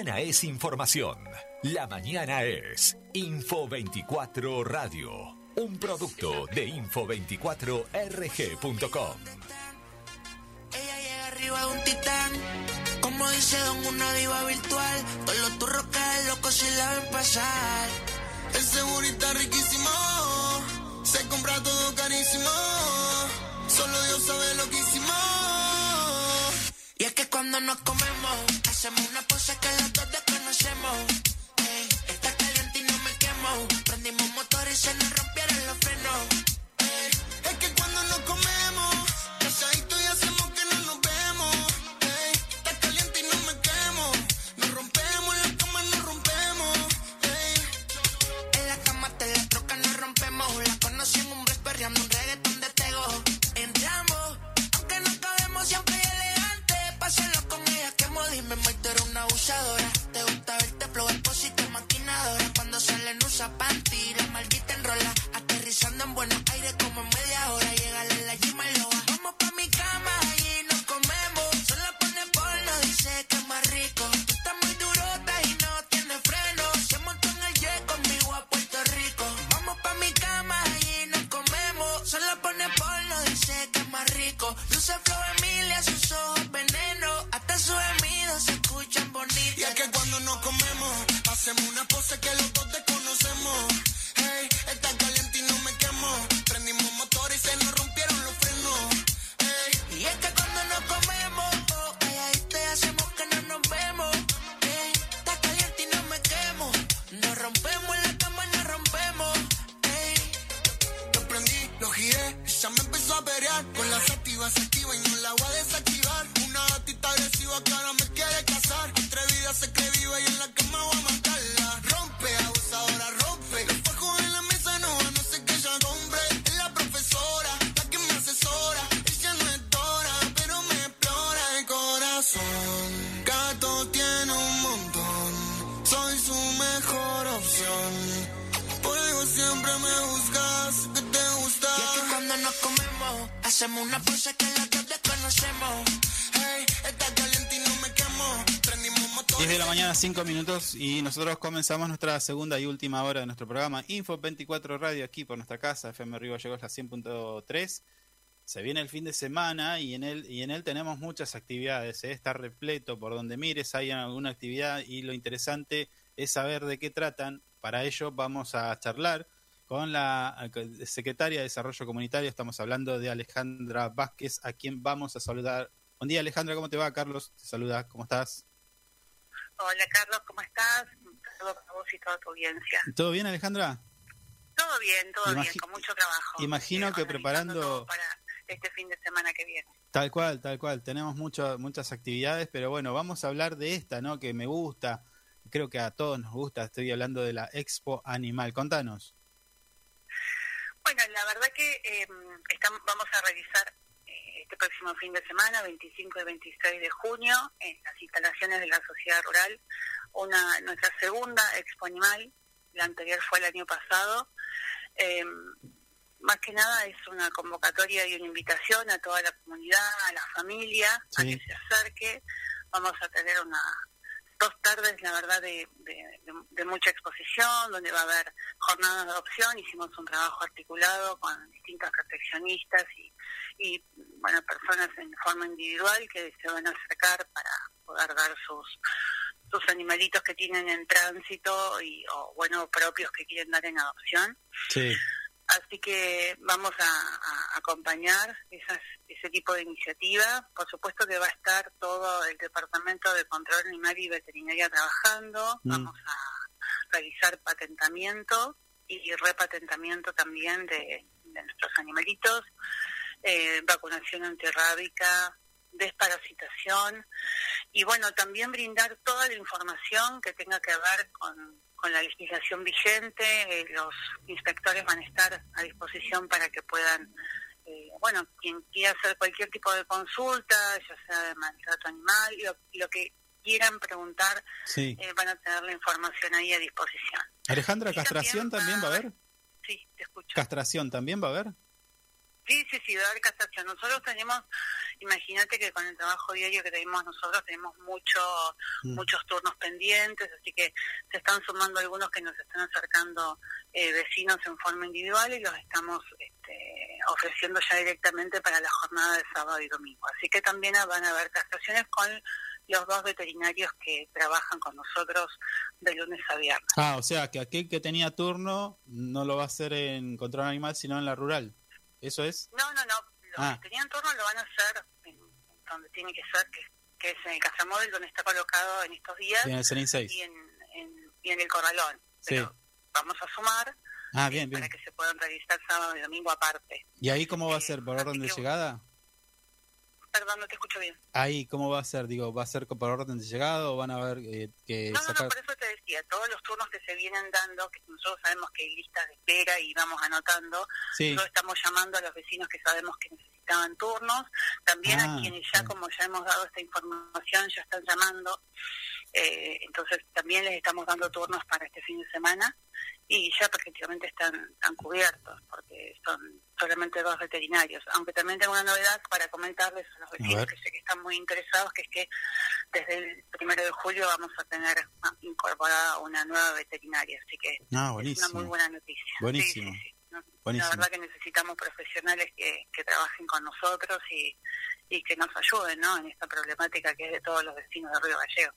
mañana es información. La mañana es Info 24 Radio. Un producto de info24rg.com. Ella llega arriba de un titán. Como dice Don, una diva virtual. Todos los turros caen locos si la ven pasar. El segurita riquísimo, se compra todo carísimo. Solo Dios sabe lo que hicimos. Y es que cuando nos comemos, hacemos una pose que los dos desconocemos. Está caliente y no me quemo. Prendimos motor y se nos rompieron los frenos. Es que cuando nos comemos, casadito dime, tú eres una abusadora. Te gusta verte flow, expósito, maquinadora. Cuando sale no usa panty, la maldita enrola. Aterrizando en Buenos Aires y nosotros comenzamos nuestra segunda y última hora de nuestro programa Info 24 Radio aquí por nuestra casa, FM Río Gallegos, la 100.3. Se viene el fin de semana y en él, y en él tenemos muchas actividades, ¿eh? está repleto por donde mires, hay alguna actividad y lo interesante es saber de qué tratan. Para ello vamos a charlar con la eh, secretaria de Desarrollo Comunitario, estamos hablando de Alejandra Vázquez, a quien vamos a saludar. Buen día Alejandra, ¿cómo te va? Carlos te saluda, ¿cómo estás? Hola Carlos, ¿cómo estás? Saludo para vos y toda tu audiencia. ¿Todo bien Alejandra? Todo bien, todo bien, con mucho trabajo. imagino Eh, que preparando- todo Para este fin de semana que viene. Tal cual, tal cual. Tenemos mucho, muchas actividades, pero bueno, vamos a hablar de esta, ¿no? Que me gusta, creo que a todos nos gusta. Estoy hablando de la Expo Animal. Contanos. Bueno, la verdad que eh, estam- vamos a realizar eh, este próximo fin de semana, 25 y 26 de junio, en las instalaciones de la Sociedad Rural, una nuestra segunda Expo Animal. La anterior fue el año pasado. Eh, más que nada es una convocatoria y una invitación a toda la comunidad, a la familia, a que se acerque. Vamos a tener una dos tardes, la verdad, de, de- de- de mucha exposición, donde va a haber jornadas de adopción. Hicimos un trabajo articulado con distintos proteccionistas y, y bueno, personas en forma individual que se van a acercar para poder dar sus sus animalitos que tienen en tránsito y o bueno propios que quieren dar en adopción Sí. Así que vamos a, a acompañar esas, ese tipo de iniciativa. Por supuesto que va a estar todo el Departamento de Control Animal y Veterinaria trabajando. Mm. Vamos a realizar patentamiento y repatentamiento también de, de nuestros animalitos, eh, vacunación antirrábica, desparasitación y bueno, también brindar toda la información que tenga que ver con, con la legislación vigente. Eh, los inspectores van a estar a disposición para que puedan, eh, bueno, quien quiera hacer cualquier tipo de consulta, ya sea de maltrato animal, lo, lo que quieran preguntar, Sí. eh, van a tener la información ahí a disposición. Alejandra, ¿castración también también va a haber? Sí, te escucho. ¿Castración también va a haber? Sí, sí, sí, va a haber castración. Nosotros tenemos, imagínate que con el trabajo diario que tenemos nosotros, tenemos mucho, Mm. muchos turnos pendientes, así que se están sumando algunos que nos están acercando eh, vecinos en forma individual y los estamos este, ofreciendo ya directamente para la jornada de sábado y domingo. Así que también van a haber castraciones con los dos veterinarios que trabajan con nosotros de lunes a viernes. Ah, o sea, que aquel que tenía turno no lo va a hacer en control animal, sino en la rural. ¿Eso es? No, no, no. Los Ah. que tenían turno lo van a hacer en donde tiene que ser, que, que es en el Casamóvil, donde está colocado en estos días, En el Senin 6. y en, en- y en el Corralón. Sí. Pero vamos a sumar Ah, eh, bien, bien. para que se puedan realizar sábado y domingo aparte. ¿Y ahí cómo va a Eh, ser? ¿Por orden de que- llegada? Perdón, no te escucho bien. Ahí, ¿cómo va a ser? Digo, ¿va a ser por orden de llegada o van a haber eh, que No, no, sacar...? no, por eso te decía, todos los turnos que se vienen dando, que nosotros sabemos que hay listas de espera y vamos anotando, Sí, nosotros estamos llamando a los vecinos que sabemos que necesitaban turnos, también Ah, a quienes ya, como ya hemos dado esta información, ya están llamando, eh, entonces también les estamos dando turnos para este fin de semana y ya prácticamente están, están cubiertos porque son solamente dos veterinarios, aunque también tengo una novedad para comentarles a los vecinos que sé que están muy interesados, que es que desde el primero de julio vamos a tener ah, incorporada una nueva veterinaria, así que ah, es una muy buena noticia. Sí, Buenísimo. sí, sí. No, Buenísimo. La verdad que necesitamos profesionales que, que trabajen con nosotros y, y que nos ayuden ¿no? en esta problemática que es de todos los vecinos de Río Gallego.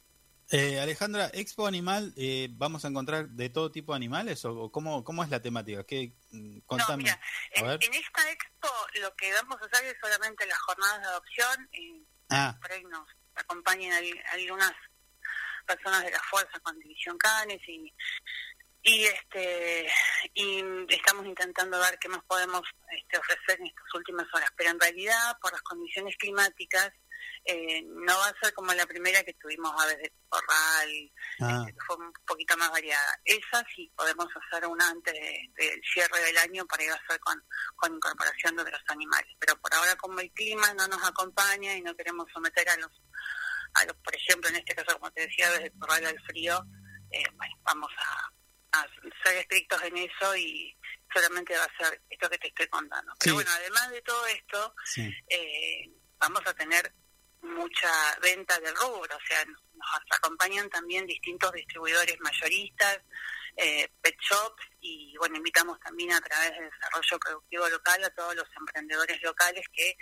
Eh, Alejandra, Expo Animal, eh, ¿vamos a encontrar de todo tipo de animales o, cómo, cómo es la temática? ¿Qué, mm, No, contame. mira, a en, esta expo lo que vamos a hacer es solamente las jornadas de adopción y Ah, por ahí nos acompañan al- algunas personas de la fuerza con División Canes y y este y estamos intentando ver qué más podemos este, ofrecer en estas últimas horas pero en realidad por las condiciones climáticas eh, no va a ser como la primera que tuvimos aves de corral ah, este, fue un poquito más variada esa sí podemos hacer una antes de- del cierre del año para ir a hacer con, con incorporación de otros animales pero por ahora como el clima no nos acompaña y no queremos someter a los a los, por ejemplo, en este caso, como te decía, desde el corral al frío, eh, bueno, vamos a, a ser estrictos en eso y solamente va a ser esto que te estoy contando. Pero Sí. bueno, además de todo esto, sí. eh, vamos a tener mucha venta del rubro, o sea, nos, acompañan también distintos distribuidores mayoristas, eh, pet shops y bueno, invitamos también a través del desarrollo productivo local a todos los emprendedores locales que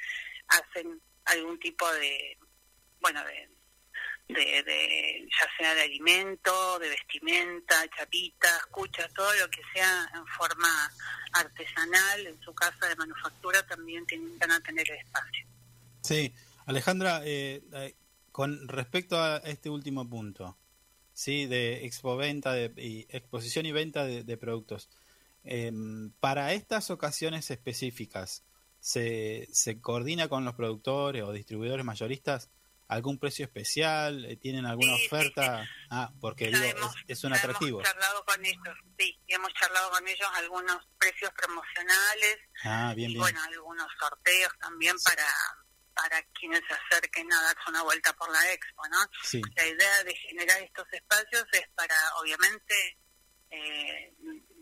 hacen algún tipo de, bueno, de, de, de- ya sea de alimento, de vestimenta, chapitas, cuchas, todo lo que sea en forma artesanal en su casa de manufactura también tienen, a tener el espacio. Sí, Alejandra, eh, eh, con respecto a este último punto, sí, de expo venta, de, y exposición y venta de, de productos, em, para estas ocasiones específicas, ¿se, ¿se coordina con los productores o distribuidores mayoristas algún precio especial? Eh, ¿Tienen alguna Sí, sí, oferta? Ah, porque digo, hemos- es, es un atractivo. Hemos charlado con ellos, sí, y hemos charlado con ellos algunos precios promocionales Ah, bien, y bien. bueno, algunos sorteos también para para quienes se acerquen a darse una vuelta por la expo, ¿no? Sí, La idea de generar estos espacios es para, obviamente, eh,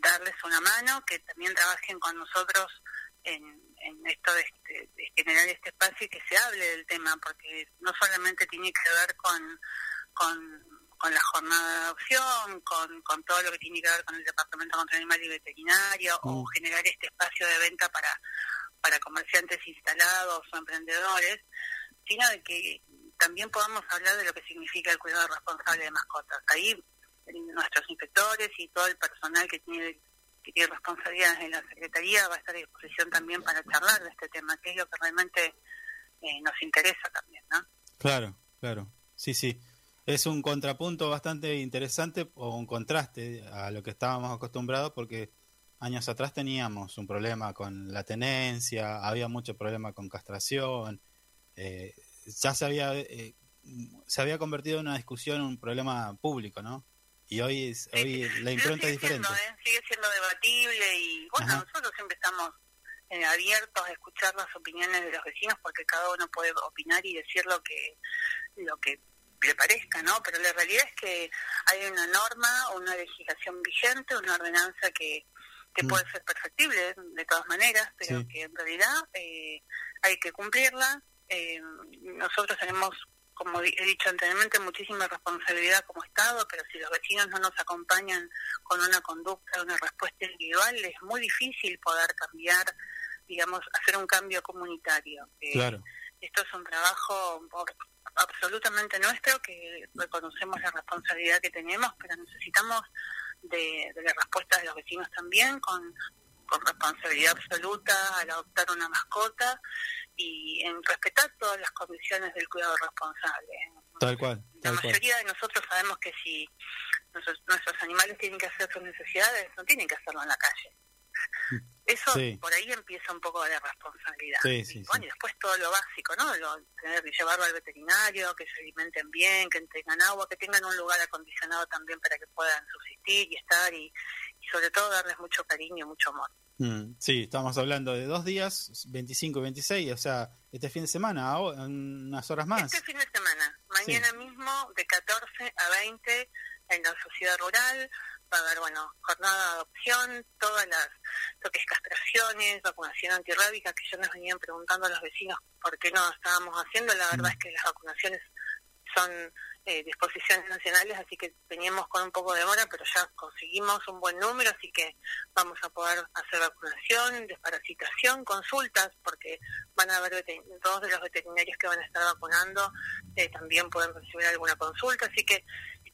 darles una mano, que también trabajen con nosotros en, en esto de, este- de generar este espacio y que se hable del tema, porque no solamente tiene que ver con, con, con la jornada de adopción, con, con todo lo que tiene que ver con el Departamento de Control Animal y Veterinario, o Mm. generar este espacio de venta para, para comerciantes instalados o emprendedores, sino de que también podamos hablar de lo que significa el cuidado responsable de mascotas. Ahí nuestros inspectores y todo el personal que tiene que tiene responsabilidades en la Secretaría va a estar a disposición también para charlar de este tema, que es lo que realmente eh, nos interesa también, ¿no? claro, claro. Sí, sí. Es un contrapunto bastante interesante o un contraste a lo que estábamos acostumbrados porque años atrás teníamos un problema con la tenencia, había mucho problema con castración, eh, ya se había, eh, se había convertido en una discusión, en un problema público, ¿no? Y hoy, es- hoy la impronta es diferente. Siendo, ¿eh? Sigue siendo debatible y bueno, Ajá. nosotros siempre estamos eh, abiertos a escuchar las opiniones de los vecinos porque cada uno puede opinar y decir lo que lo que le parezca, ¿no? Pero la realidad es que hay una norma, una legislación vigente, una ordenanza que, que puede ser perfectible de todas maneras, pero Sí. que en realidad eh, hay que cumplirla. Eh, nosotros tenemos, como he dicho anteriormente, muchísima responsabilidad como Estado, pero si los vecinos no nos acompañan con una conducta, una respuesta individual, es muy difícil poder cambiar, digamos, hacer un cambio comunitario. Eh, Claro, esto es un trabajo por- absolutamente nuestro, que reconocemos la responsabilidad que tenemos, pero necesitamos de, de la respuesta de los vecinos también, con, con responsabilidad absoluta al adoptar una mascota y en respetar todas las condiciones del cuidado responsable. tal cual, La cual. mayoría de nosotros sabemos que si nuestros, nuestros animales tienen que hacer sus necesidades, no tienen que hacerlo en la calle. Eso Sí. por ahí empieza un poco la responsabilidad. Sí, sí, y, bueno, y después todo lo básico, ¿no? Lo, tener que llevarlo al veterinario, que se alimenten bien, que tengan agua, que tengan un lugar acondicionado también para que puedan subsistir y estar y, y sobre todo darles mucho cariño y mucho amor. Mm, sí, estamos hablando de dos días, 25 y 26, o sea, este fin de semana, ahora, en unas horas más. Este fin de semana, mañana mismo de 14 a 20 en la sociedad rural va a haber, bueno, jornada de adopción, todas las, lo que es castraciones, vacunación antirrábica, que ya nos venían preguntando a los vecinos por qué no estábamos haciendo. La verdad es que las vacunaciones son eh, disposiciones nacionales, así que veníamos con un poco de demora, pero ya conseguimos un buen número, así que vamos a poder hacer vacunación, desparasitación, consultas, porque van a haber todos de los veterinarios que van a estar vacunando eh, también pueden recibir alguna consulta, así que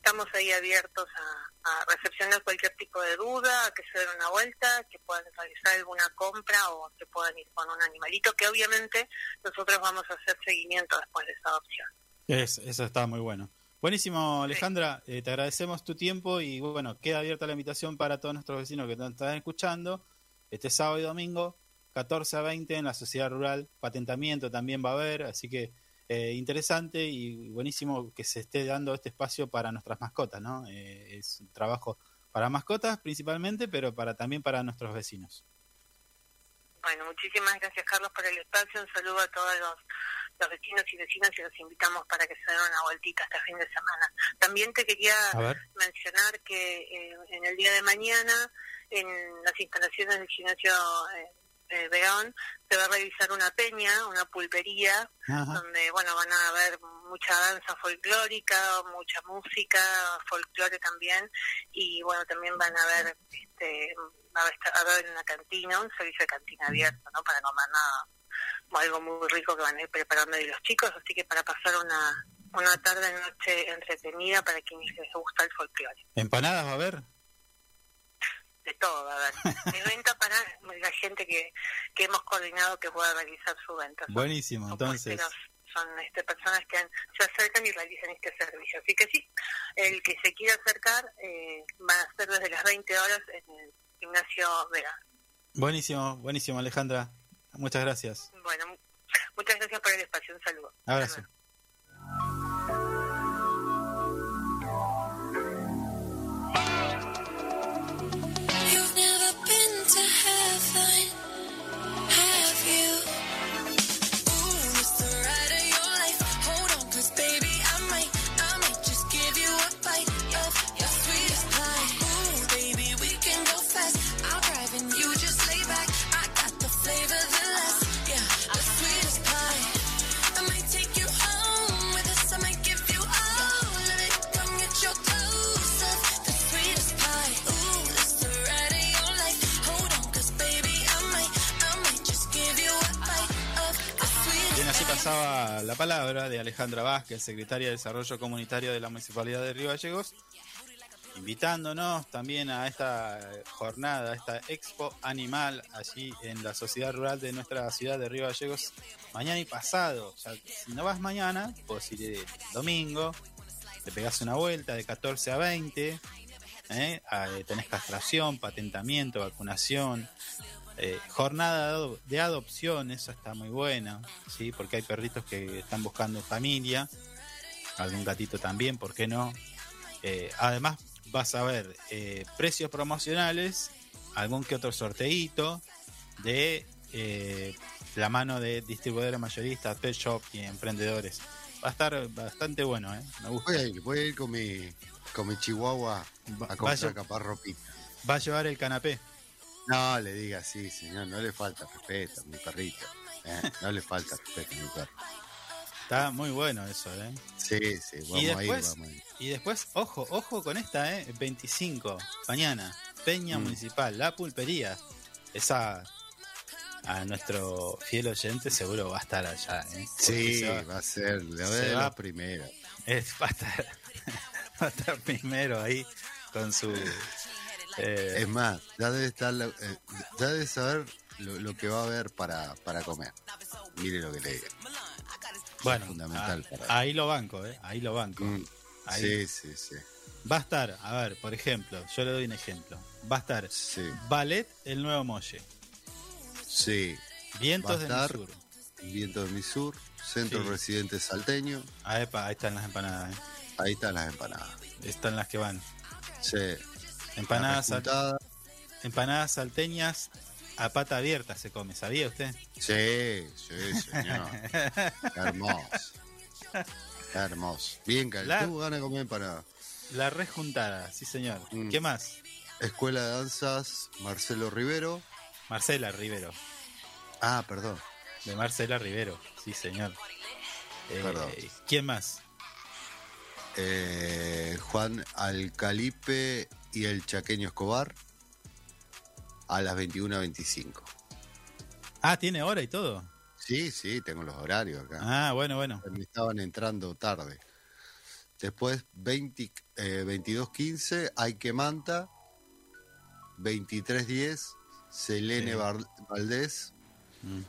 estamos ahí abiertos a, a recepcionar cualquier tipo de duda, a que se den una vuelta, que puedan realizar alguna compra o que puedan ir con un animalito, que obviamente nosotros vamos a hacer seguimiento después de esa adopción. Es, eso está muy bueno. Buenísimo, Alejandra, eh, te agradecemos tu tiempo y bueno, queda abierta la invitación para todos nuestros vecinos que nos están escuchando. Este sábado y domingo, 14 a 20 en la sociedad rural, patentamiento también va a haber, así que eh, interesante y buenísimo que se esté dando este espacio para nuestras mascotas, ¿no? Eh, es un trabajo para mascotas principalmente, pero para también para nuestros vecinos. Bueno, muchísimas gracias Carlos por el espacio, un saludo a todos los, los vecinos y vecinas y los invitamos para que se den una vueltita este fin de semana. También te quería mencionar que eh, en el día de mañana en las instalaciones del gimnasio eh, Verón se va a realizar una peña, una pulpería, Ajá. donde bueno van a haber mucha danza folclórica, mucha música, folclore también, y bueno también van a haber este va a estar- a haber una cantina, un servicio de cantina abierto, ¿no? Para comer nada, algo muy rico que van a ir preparando ahí los chicos, así que para pasar una una tarde noche entretenida para quienes les gusta el folclore. ¿Empanadas va a haber? De todo, a ver. (laughs) Es venta para la gente que, que hemos coordinado que pueda realizar su venta. Buenísimo, son entonces. son este, personas que han- se acercan y realizan este servicio. Así que sí, el que se quiera acercar eh, va a ser desde las 20 horas en el gimnasio Vera. Buenísimo, buenísimo, Alejandra. Muchas gracias. Bueno, mu- muchas gracias por el espacio. Un saludo. Abrazo. Pasaba la palabra de Alejandra Vázquez, secretaria de Desarrollo Comunitario de la Municipalidad de Río Gallegos, invitándonos también a esta jornada, a esta expo animal allí en la sociedad rural de nuestra ciudad de Río Gallegos, mañana y pasado. O si no vas mañana, puedes ir el domingo, te pegas una vuelta de 14 a 20 ¿eh? Eh, tenés castración, patentamiento, vacunación, eh, jornada de ado- de adopción, eso está muy bueno, ¿sí? porque hay perritos que están buscando familia, algún gatito también, ¿por qué no? Eh, además vas a ver eh, precios promocionales, algún que otro sorteíto de la mano de distribuidores mayoristas, pet shop y emprendedores. Va a estar bastante bueno, ¿eh? me gusta. Voy a ir, voy a ir con mi, con mi chihuahua a comprar vaya- capaz ropita. Va a llevar el canapé. No, le diga así, señor, no le falta respeto a mi perrito. ¿eh? No le falta respeto a mi perro. Está muy bueno eso, ¿eh? Sí, sí, vamos y a ir, después, vamos a ir. y después, ojo, ojo con esta, ¿eh? 25, mañana, Peña Mm. Municipal, La Pulpería. Esa, a nuestro fiel oyente seguro va a estar allá, ¿eh? Sí, va- va a ser, le se va- la primera. es- va, a estar, (laughs) va a estar primero ahí con su... eh, Es más, ya debe estar, la- eh, ya debe saber lo, lo que va a haber para, para comer. Mire lo que le diga. bueno, fundamental ah, para- ahí lo banco, ¿eh? Ahí lo banco. Mm, Ahí. Sí, sí, sí. Va a estar, a ver, por ejemplo, yo le doy un ejemplo. Va a estar Sí, Ballet El Nuevo Molle, sí. Vientos del estar- Sur. Viento de mi sur, centro Sí. residente salteño. Ah, epa, ahí están las empanadas, ¿eh? Ahí están las empanadas. Están las que van. Sí. Empanadas, empanadas salteñas a pata abierta se come, ¿sabía usted? Sí, sí, señor. Hermoso. Hermoso. Bien. La- Tengo ganas de comer para La rejuntada, sí señor. Mm. ¿Qué más? Escuela de Danzas Marcelo Rivero. Marcela Rivero. Ah, perdón. De Marcela Rivero, sí señor. Eh, Perdón. ¿Quién más? Eh, Juan Alcalipe y el Chaqueño Escobar a las 21.25. Ah, tiene hora y todo. Sí, sí, tengo los horarios acá. Ah, bueno, bueno. Me estaban entrando tarde. Después 20, eh, 22.15, Hay que Manta. 23.10, Selene Sí. Val- Valdés. Mm.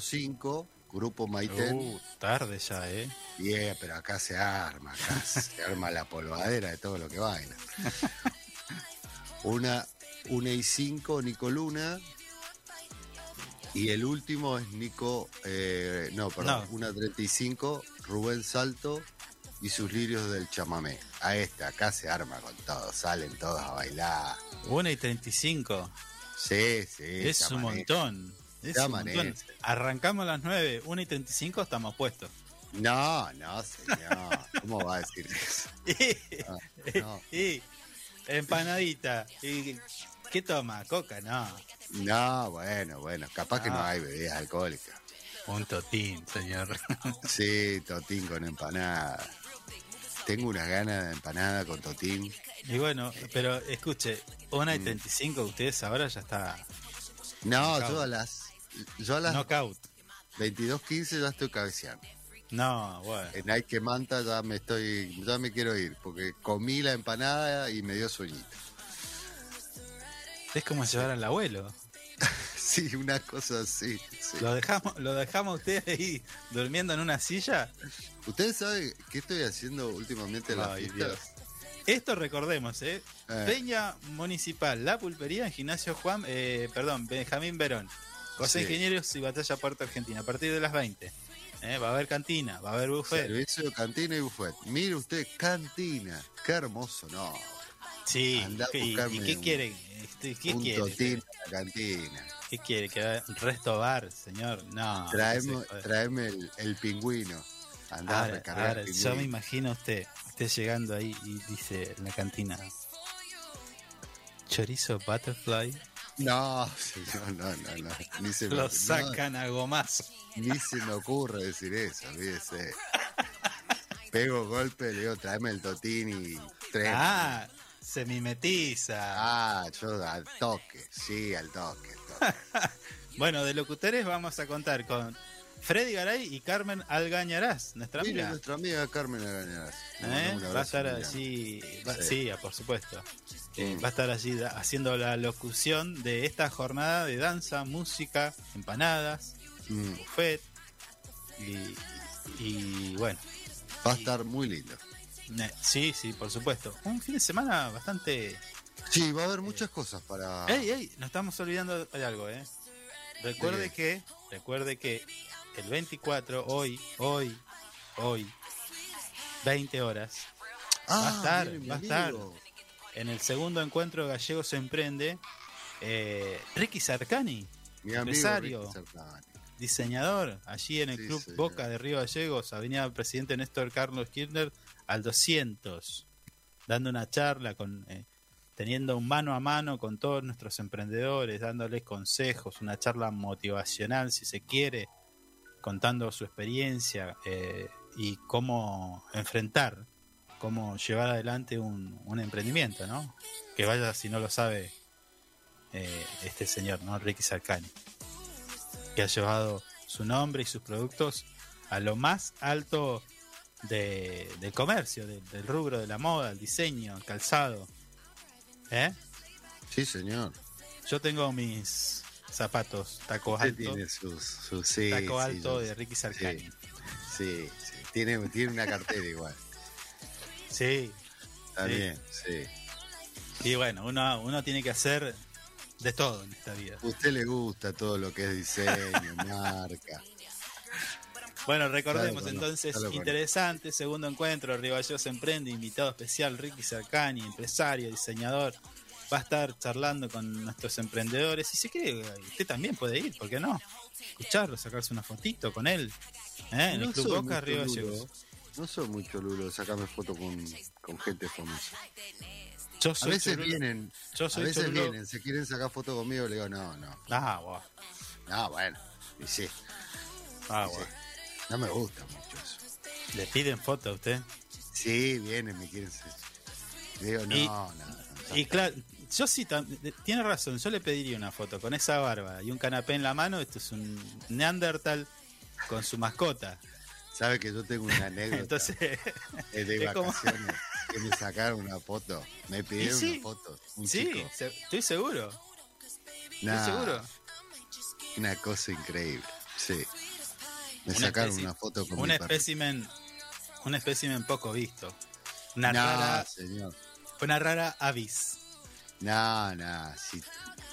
05, Grupo Maiten. Uh, tarde ya, ¿eh? Bien, pero acá se arma, acá se arma la polvadera de todo lo que baila. (laughs) Una, una y cinco, Nico Luna. Y el último es Nico, eh, no, perdón, No. una 35, Rubén Salto y sus lirios del chamamé. A esta, acá se arma con todo, salen todos a bailar. 1 y 35. Sí, sí. es un chamané. montón. Es un montón. Arrancamos a las 9, 1 y 35 estamos puestos. No, no, señor. ¿Cómo va a decir eso? (laughs) Ah, no. Empanadita. Y, ¿Qué toma? ¿Coca? No. No, bueno, bueno, capaz que no Ah. hay bebidas alcohólicas. Un totín, señor. Sí, totín con empanada. Tengo unas ganas de empanada con totín. y bueno, pero escuche, 1 y Mm. 35, ustedes ahora ya está No, Knockout. yo a las yo a las knockout. 22.15 ya estoy cabeceando. No, bueno. En Ay que Manta ya me estoy ya me quiero ir porque comí la empanada y me dio sueñito. Es como llevar al abuelo. (laughs) Sí, una cosa así. sí. Lo dejamos, lo dejamos a usted ahí durmiendo en una silla. ¿Ustedes saben qué estoy haciendo últimamente en las fiestas? Esto recordemos, ¿eh? Eh. Peña Municipal, La Pulpería en Gimnasio Juan, eh, perdón, Benjamín Verón. Sí. Ingenieros y Batalla Puerto Argentina, a partir de las 20. ¿Eh? Va a haber cantina, va a haber buffet. Servicio de cantina y buffet. Mire usted, cantina. Qué hermoso, no. Sí, Andá a ¿y, qué quiere? Este, ¿Qué quiere? totín en la cantina. ¿Qué quiere? ¿Que va- un resto bar, señor? No. Traeme, traeme el, el pingüino. Andá a recargar ahora, el yo me pingüino. imagino usted, usted llegando ahí y dice en la cantina, chorizo butterfly, No, no, no, no. Ni se, me, lo no, sacan a gomazo. ni se me ocurre decir eso, olvídese. Pego golpe, le digo, tráeme el totín y tres. Ah, se mimetiza. Ah, yo al toque, sí, al toque. al toque. (laughs) Bueno, de locutores vamos a contar con Freddy Garay y Carmen Algañarás, nuestra Mire, amiga. nuestra amiga Carmen Agañarás. Le ¿eh? un Va a estar allí, va- Sí. sí, por supuesto. Eh, va a estar allí haciendo la locución de esta jornada de danza, música, empanadas, Mm, buffet y, y bueno, Va a estar muy lindo. Sí, sí, por supuesto. Un fin de semana bastante... Sí, va a haber muchas cosas para. ¡Ey, ey! Nos estamos olvidando de algo, ¿eh? Recuerde ¿De que, recuerde que el 24, hoy, hoy, hoy, 20 horas, va a estar, viene mi va a estar. en el segundo encuentro Gallego se emprende, eh, Ricky Sarcani, Mi amigo empresario. Ricky diseñador, allí en el Sí, Club señor. Boca de Río Gallegos, Avenida Presidente Néstor Carlos Kirchner, al 200, dando una charla con... eh, teniendo un mano a mano con todos nuestros emprendedores, dándoles consejos, una charla motivacional si se quiere, contando su experiencia eh, y cómo enfrentar, cómo llevar adelante un, un emprendimiento, ¿no? Que vaya si no lo sabe eh, este señor, ¿no? Ricky Sarcani, que ha llevado su nombre y sus productos a lo más alto de- del comercio, de- del rubro de la moda, el diseño, el calzado. ¿Eh? Sí, señor. Yo tengo mis zapatos taco Usted alto, tiene sus. sus sí, taco sí, alto de Ricky Sarcani. Sí, sí. Tiene, tiene una cartera igual. Sí. Está Sí. bien, sí. Y bueno, uno, uno tiene que hacer de todo en esta vida. A usted le gusta todo lo que es diseño, (laughs) marca. Bueno, recordemos Claro, entonces, claro, claro. interesante, segundo encuentro, Río Gallegos Emprende, invitado especial Ricky Sarcani, empresario, diseñador, va a estar charlando con nuestros emprendedores y si quiere, usted también puede ir, ¿por qué no? Escucharlo, sacarse una fotito con él, ¿eh? en el No Club Boca, Río Gallegos. No soy mucho lulo, sacarme foto con, con gente famosa. Yo A soy veces cholulo- vienen, yo a veces cholulo- vienen, se quieren sacar foto conmigo, le digo, no, no, Ah, no, bueno, y sí, Ah, y sí. no me gusta mucho eso. ¿Le piden foto a usted? Sí, vienen, me quieren. Le digo, no, Y- no, no. Y claro, yo sí, tiene razón, yo le pediría una foto con esa barba y un canapé en la mano, esto es un Neandertal con su mascota. Sabe que yo tengo una (laughs) anécdota Entonces, de es como- vacaciones que me sacaron una foto. Me pidieron sí, una foto. Un sí, chico. se- estoy seguro, Nah, estoy seguro. Una cosa increíble. Sí. Me sacaron una foto con Un espécimen, un espécimen poco visto. Una No, rara, señor. una rara avis. No, no. Si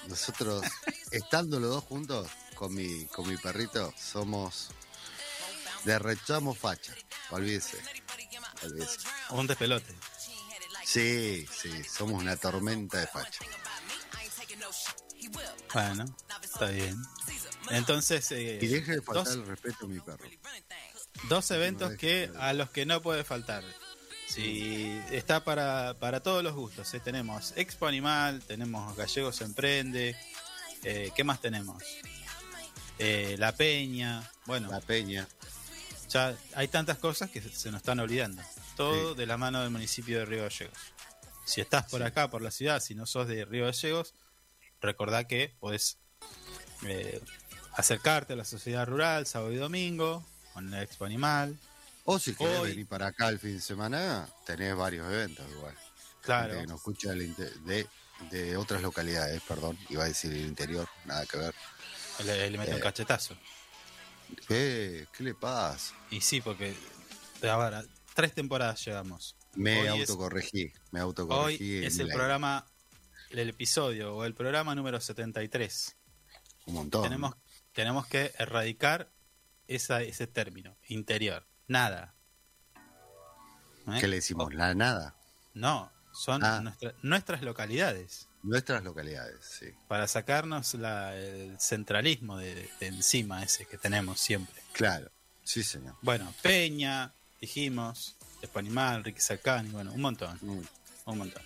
nosotros, estando los dos juntos con mi, con mi perrito, somos. Derrechamos facha. Olvídese. Olvídese. Un despelote. Sí, sí, somos una tormenta de facha. Bueno, está bien. Entonces, eh, Y deje de faltar dos, el respeto a mi perro. dos eventos que a los que no puede faltar. Sí, está para, para todos los gustos. eh. Tenemos Expo Animal, tenemos Gallegos Emprende. eh, ¿Qué más tenemos? Eh, la Peña. Bueno, La peña. ya hay tantas cosas que se- nos están olvidando. Todo Sí. de la mano del municipio de Río Gallegos. Si estás por acá, por la ciudad, si no sos de Río Gallegos, recordá que podés eh, acercarte a la sociedad rural sábado y domingo con la Expo Animal. O si querés Hoy- venir para acá el fin de semana, tenés varios eventos igual. Claro. Que nos escucha de, de otras localidades, perdón. Iba a decir el interior, nada que ver. Le, le meto un Eh. cachetazo. ¿Qué, ¿Qué le pasa? Y sí, porque ahora, tres temporadas llevamos. Me Hoy es- autocorregí, me Hoy autocorregí. en es el programa, el episodio o el programa número 73. Un montón. Tenemos, tenemos que erradicar esa, ese término, interior. Nada. ¿Eh? ¿Qué le decimos? La nada. No, son Ah. nuestra- nuestras localidades. Nuestras localidades, sí. Para sacarnos la- el centralismo de, de encima ese que tenemos siempre. Claro, sí, señor. Bueno, Peña, dijimos, Expo Animal, Ricky Sacani, bueno, un montón, Mm. un montón.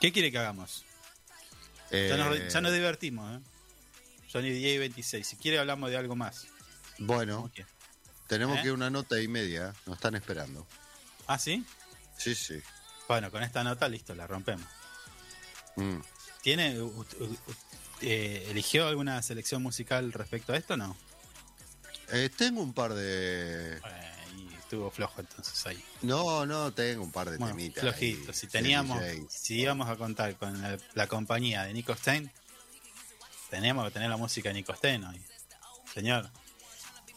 ¿Qué quiere que hagamos? Eh, Ya nos, ya nos divertimos, ¿eh? Sony DJ 26. Si quiere hablamos de algo más. bueno. Tenemos ¿Eh? que una nota y media. Nos están esperando. ¿Ah, sí? Sí, sí. Bueno, con esta nota, listo, la rompemos. Mm. ¿Tiene, u- u- u- eh, eligió alguna selección musical respecto a esto o no? Eh, tengo un par de. Y estuvo flojo entonces ahí. No, no, tengo un par de Bueno, temitas. flojito. ahí, Si teníamos, si íbamos a contar con la, la compañía de Nico Stein, teníamos que tener la música de Nico Stein hoy. Señor,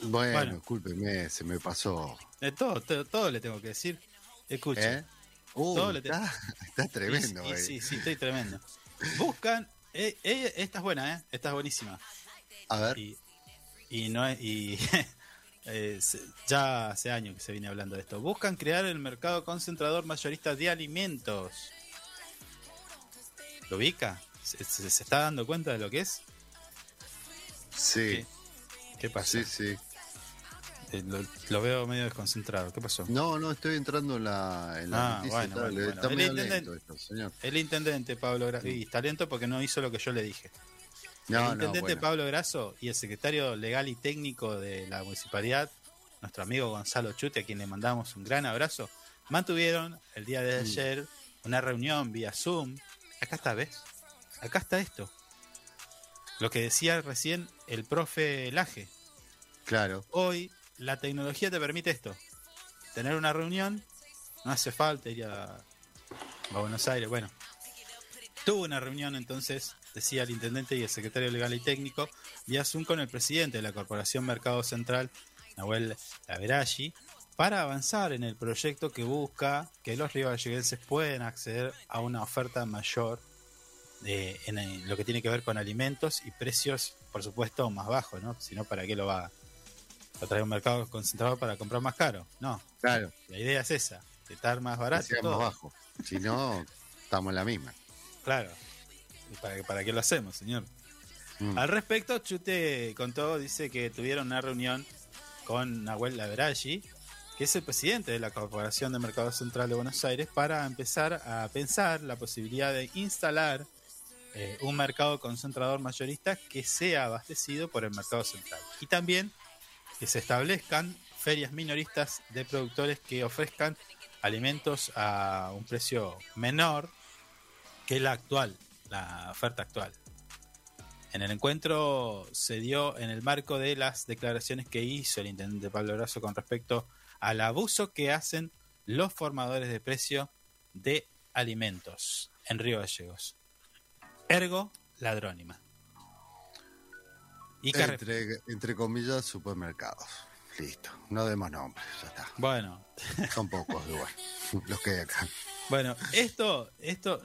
Bueno, Bueno. discúlpeme, se me pasó. de todo, todo, todo le tengo que decir. Escuche. ¿Eh? Uh, Todo está, está tremendo, Y- y güey. sí, sí, estoy tremendo. Buscan. eh, eh, esta es buena, ¿eh? Esta es buenísima. A ver, Y, y no es. Y, (laughs) eh, ya hace años que se viene hablando de esto. Buscan crear el mercado concentrador mayorista de alimentos. ¿Lo ubica? ¿Se, se- se está dando cuenta de lo que es? sí, ¿Qué pasa? sí, sí. Eh, Lo, lo veo medio desconcentrado. ¿Qué pasó? No, no, estoy entrando en la, en la Ah, bueno, tal, bueno, bueno. Está El intendente- esto, señor. El intendente Pablo Grasso. Y está lento porque no hizo lo que yo le dije. No, el intendente. Pablo Grasso y el secretario legal y técnico de la municipalidad, nuestro amigo Gonzalo Chute, a quien le mandamos un gran abrazo, mantuvieron el día de Mm. ayer una reunión vía Zoom. Acá está, ¿ves? Acá está esto. Lo que decía recién el profe Laje. Claro, Hoy la tecnología te permite esto. Tener una reunión, no hace falta ir a, Buenos Aires. Bueno, tuvo una reunión entonces, decía el intendente y el secretario legal y técnico, vía Zoom con el presidente de la Corporación Mercado Central, Nahuel Laverashi, para avanzar en el proyecto que busca que los rivalleguenses puedan acceder a una oferta mayor de- en el- lo que tiene que ver con alimentos y precios, por supuesto, más bajos, ¿no? Si no, ¿para qué lo va a traer un mercado concentrado para comprar más caro? No, claro. la idea es esa, de estar más barato. todo. más bajo. Si no, (laughs) estamos en la misma. Claro. ¿Y para, para qué lo hacemos, señor? Mm. Al respecto, Chute contó, dice que tuvieron una reunión con Nahuel Laverashi, que es el presidente de la Corporación de Mercado Central de Buenos Aires, para empezar a pensar la posibilidad de instalar eh, un mercado concentrador mayorista que sea abastecido por el mercado central. Y también que se establezcan ferias minoristas de productores que ofrezcan alimentos a un precio menor que la actual, la oferta actual. En el encuentro se dio en el marco de las declaraciones que hizo el intendente Pablo Grasso con respecto al abuso que hacen los formadores de precio de alimentos en Río Gallegos. Ergo, ladrónima. Y Entre, entre comillas, supermercados. Listo. No demos nombres, ya está. Bueno, Son pocos (laughs) igual. Los que hay acá. Bueno, esto, esto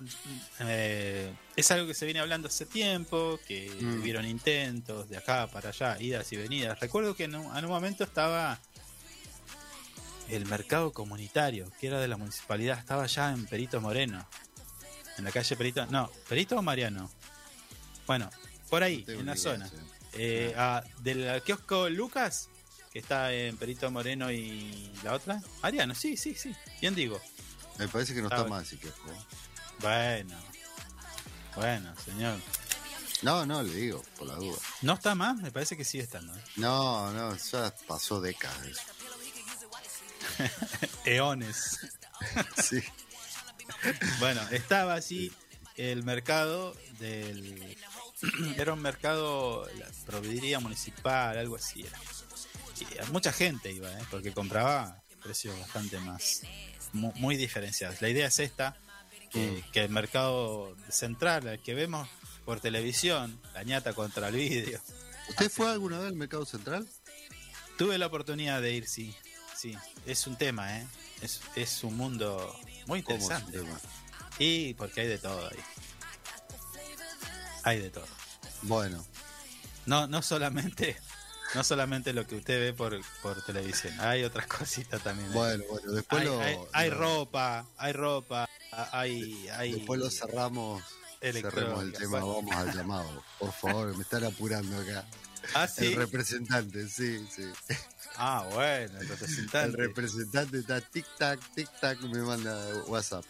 eh, es algo que se viene hablando hace tiempo, que Mm. tuvieron intentos de acá para allá, idas y venidas. Recuerdo que en un, en un momento estaba el mercado comunitario, que era de la municipalidad, estaba ya en Perito Moreno, en la calle Perito, no, Perito o Mariano. Bueno, por ahí, No en la zona. sí. Eh, ah, del kiosco Lucas, que está en Perito Moreno y la otra, Mariano, sí, sí, sí, bien digo. Me parece que no Ah, está mal, así que. Bueno, bueno, señor. No, no, le digo, por la duda. ¿No está más? Me parece que sigue estando. ¿eh? No, no, ya pasó décadas. eso. (laughs) Eones. (laughs) Sí. Bueno, estaba así el mercado del... Era un mercado, la proveeduría municipal, algo así era. Y mucha gente iba, ¿eh? porque compraba precios bastante más, mu- muy, diferenciados. La idea es esta, que, que el mercado central, el que vemos por televisión, la ñata contra el vídeo, ¿Usted fue alguna vez al Mercado Central? Tuve la oportunidad de ir, sí. Sí, es un tema, ¿eh? Es, es un mundo muy ¿Cómo es el interesante. Y porque hay de todo ahí. Hay de todo. Bueno, No, no solamente, no solamente lo que usted ve por, por televisión. Hay otras (laughs) cositas también. bueno, bueno, después hay, lo. hay- hay lo- ropa, hay ropa, hay, hay Después lo cerramos. Cerremos el tema, bueno. vamos al llamado. Por favor, me están apurando acá. (laughs) Ah, sí. El representante, sí, sí. Ah, bueno, el El representante. representante está tic-tac, tic-tac, me manda WhatsApp.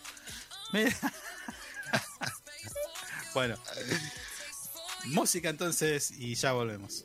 Mira. (laughs) bueno. Música entonces y ya volvemos.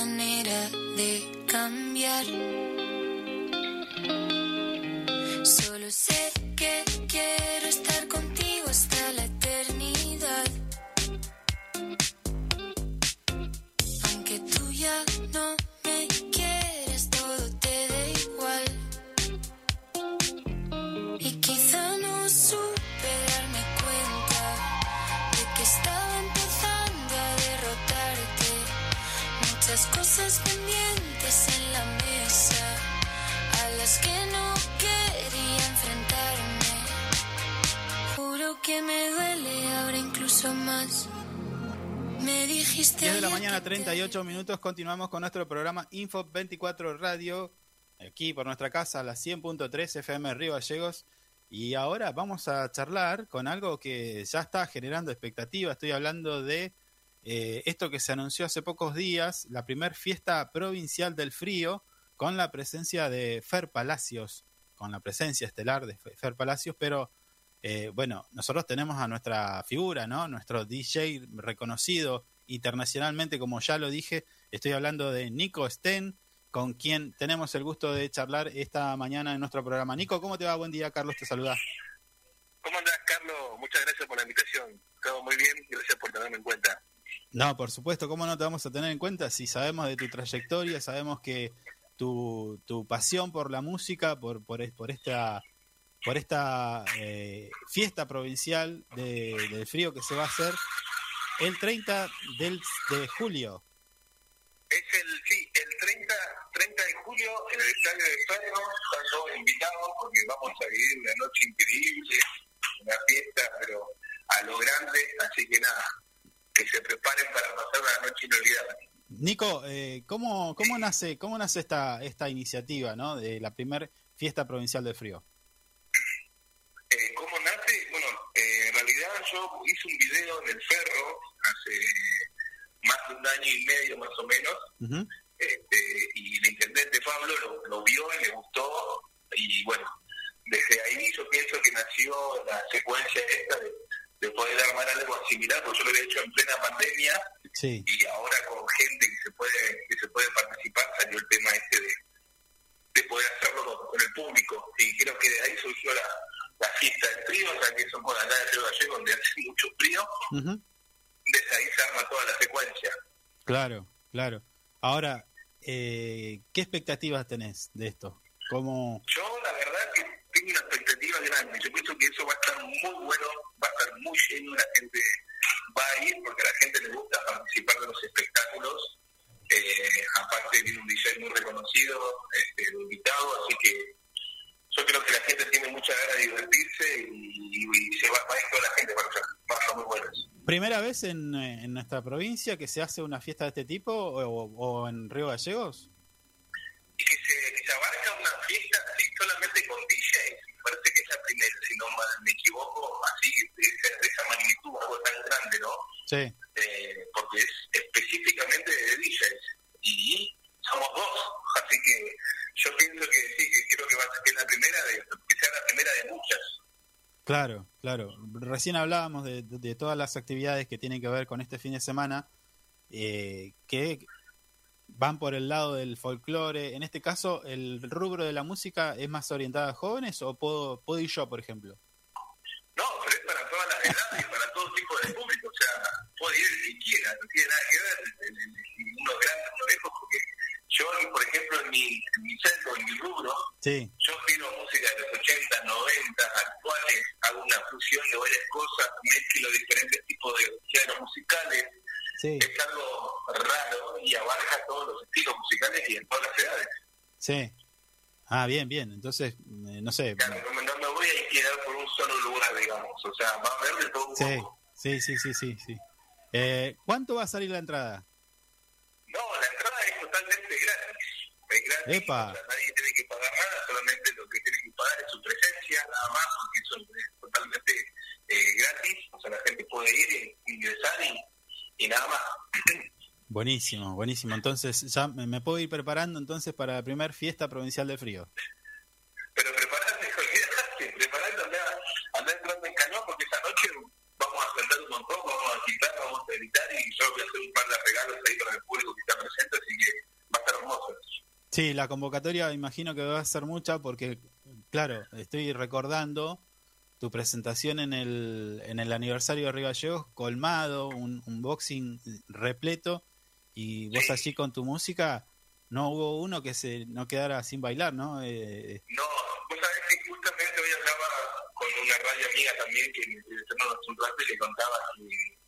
manera de cambiar. 18 minutos continuamos con nuestro programa Info 24 Radio, aquí por nuestra casa, la 100.3 FM Río Gallegos. Y ahora vamos a charlar con algo que ya está generando expectativa. Estoy hablando de eh, esto que se anunció hace pocos días, la primer fiesta provincial del frío, con la presencia de Fer Palacios, con la presencia estelar de Fer Palacios, pero eh, bueno, nosotros tenemos a nuestra figura, ¿no? Nuestro DJ reconocido internacionalmente, como ya lo dije, estoy hablando de Nico Sten, con quien tenemos el gusto de charlar esta mañana en nuestro programa. Nico, ¿cómo te va? Buen día, Carlos, te saluda. ¿Cómo andás, Carlos? Muchas gracias por la invitación. Todo muy bien, gracias por tenerme en cuenta. No, por supuesto, ¿cómo no te vamos a tener en cuenta? Si sabemos de tu trayectoria, sabemos que tu, tu pasión por la música, por, por, por esta, por esta eh, fiesta provincial de, del frío que se va a hacer, el 30 del, de julio. Es el, sí, el 30, 30 de julio en el estadio de Ferro, están todos invitados porque vamos a vivir una noche increíble, una fiesta, pero a lo grande, así que nada, que se preparen para pasar una noche inolvidable. Nico, eh, ¿cómo, cómo nace, cómo nace esta, esta iniciativa ¿no? de la primer fiesta provincial del frío? Eh, ¿Cómo nace? Bueno, eh, en realidad yo hice un video en el Ferro hace más de un año y medio más o menos, este, y el intendente Pablo lo, lo vio y le gustó. Y bueno desde ahí yo pienso que nació la secuencia esta de, de poder armar algo similar porque yo lo había hecho en plena pandemia. Sí, y ahora con gente que se puede que se puede participar salió el tema este de, de poder hacerlo con, con el público. Y creo que de ahí surgió la, la fiesta del frío ya que somos de acá de Río Gallego donde hace mucho frío desde ahí se arma toda la secuencia claro, claro. Ahora, eh, ¿qué expectativas tenés de esto? ¿Cómo, Yo la verdad que tengo una expectativa grande. Yo pienso que eso va a estar muy bueno, va a estar muy lleno, la gente va a ir porque a la gente le gusta participar de los espectáculos. Eh, aparte viene un DJ muy reconocido, este, invitado, así que yo creo que la gente tiene mucha ganas de divertirse y, y se va, va a la gente, va a ser, va a ser muy bueno. ¿Primera vez en, eh, en nuestra provincia que se hace una fiesta de este tipo o, o en Río Gallegos? y que se, que se abarca una fiesta así solamente con DJs, parece que es la primera, si no mal me equivoco, así de esa, de esa magnitud, algo tan grande, ¿no? Sí, Eh, porque es específicamente de DJs y somos dos, (laughs) así que yo pienso que sí, que creo que va a ser que es la primera, de, que sea la primera de muchas. claro, claro. Recién hablábamos de, de- de todas las actividades que tienen que ver con este fin de semana, eh, que van por el lado del folclore. En este caso, ¿el rubro de la música es más orientada a jóvenes o puedo, puedo ir yo, por ejemplo? No, pero es para todas las edades y para todo tipo de público. O sea, puede ir que quiera, no tiene nada que ver el- el- el- uno grande, uno lejos, porque yo, por ejemplo, en mi, en mi centro, en mi rubro, Sí, yo tiro música de los 80, 90, actuales, hago una fusión de varias cosas, mezclo diferentes tipos de géneros musicales. sí, Es algo raro y abarca todos los estilos musicales y en todas las edades. sí. Ah, bien, bien. Entonces, eh, no sé. Claro, no, no me voy a quedar por un solo lugar, digamos. O sea, va a haber de todo un Sí, poco. sí, sí, sí, sí. sí. Eh, ¿Cuánto va a salir la entrada? No, la entrada totalmente gratis. Es gratis, Epa. o sea, nadie tiene que pagar nada, solamente lo que tiene que pagar es su presencia, nada más, porque eso es totalmente eh, gratis. O sea, la gente puede ir e ingresar y, y nada más. Buenísimo, buenísimo. Entonces, ya me, me puedo ir preparando entonces para la primera fiesta provincial del frío. Pero preparate, y yo voy a hacer un par de regalos ahí para el público que está presente, así que va a estar hermoso. Sí, la convocatoria imagino que va a ser mucha porque, claro, estoy recordando tu presentación en el, en el aniversario de Río Gallegos, colmado, un, un boxing repleto, y vos Sí. allí con tu música, no hubo uno que se no quedara sin bailar, ¿no? Eh, No, vos sabés que justamente hoy hablaba con una radio amiga también que me un rato y le contaba que,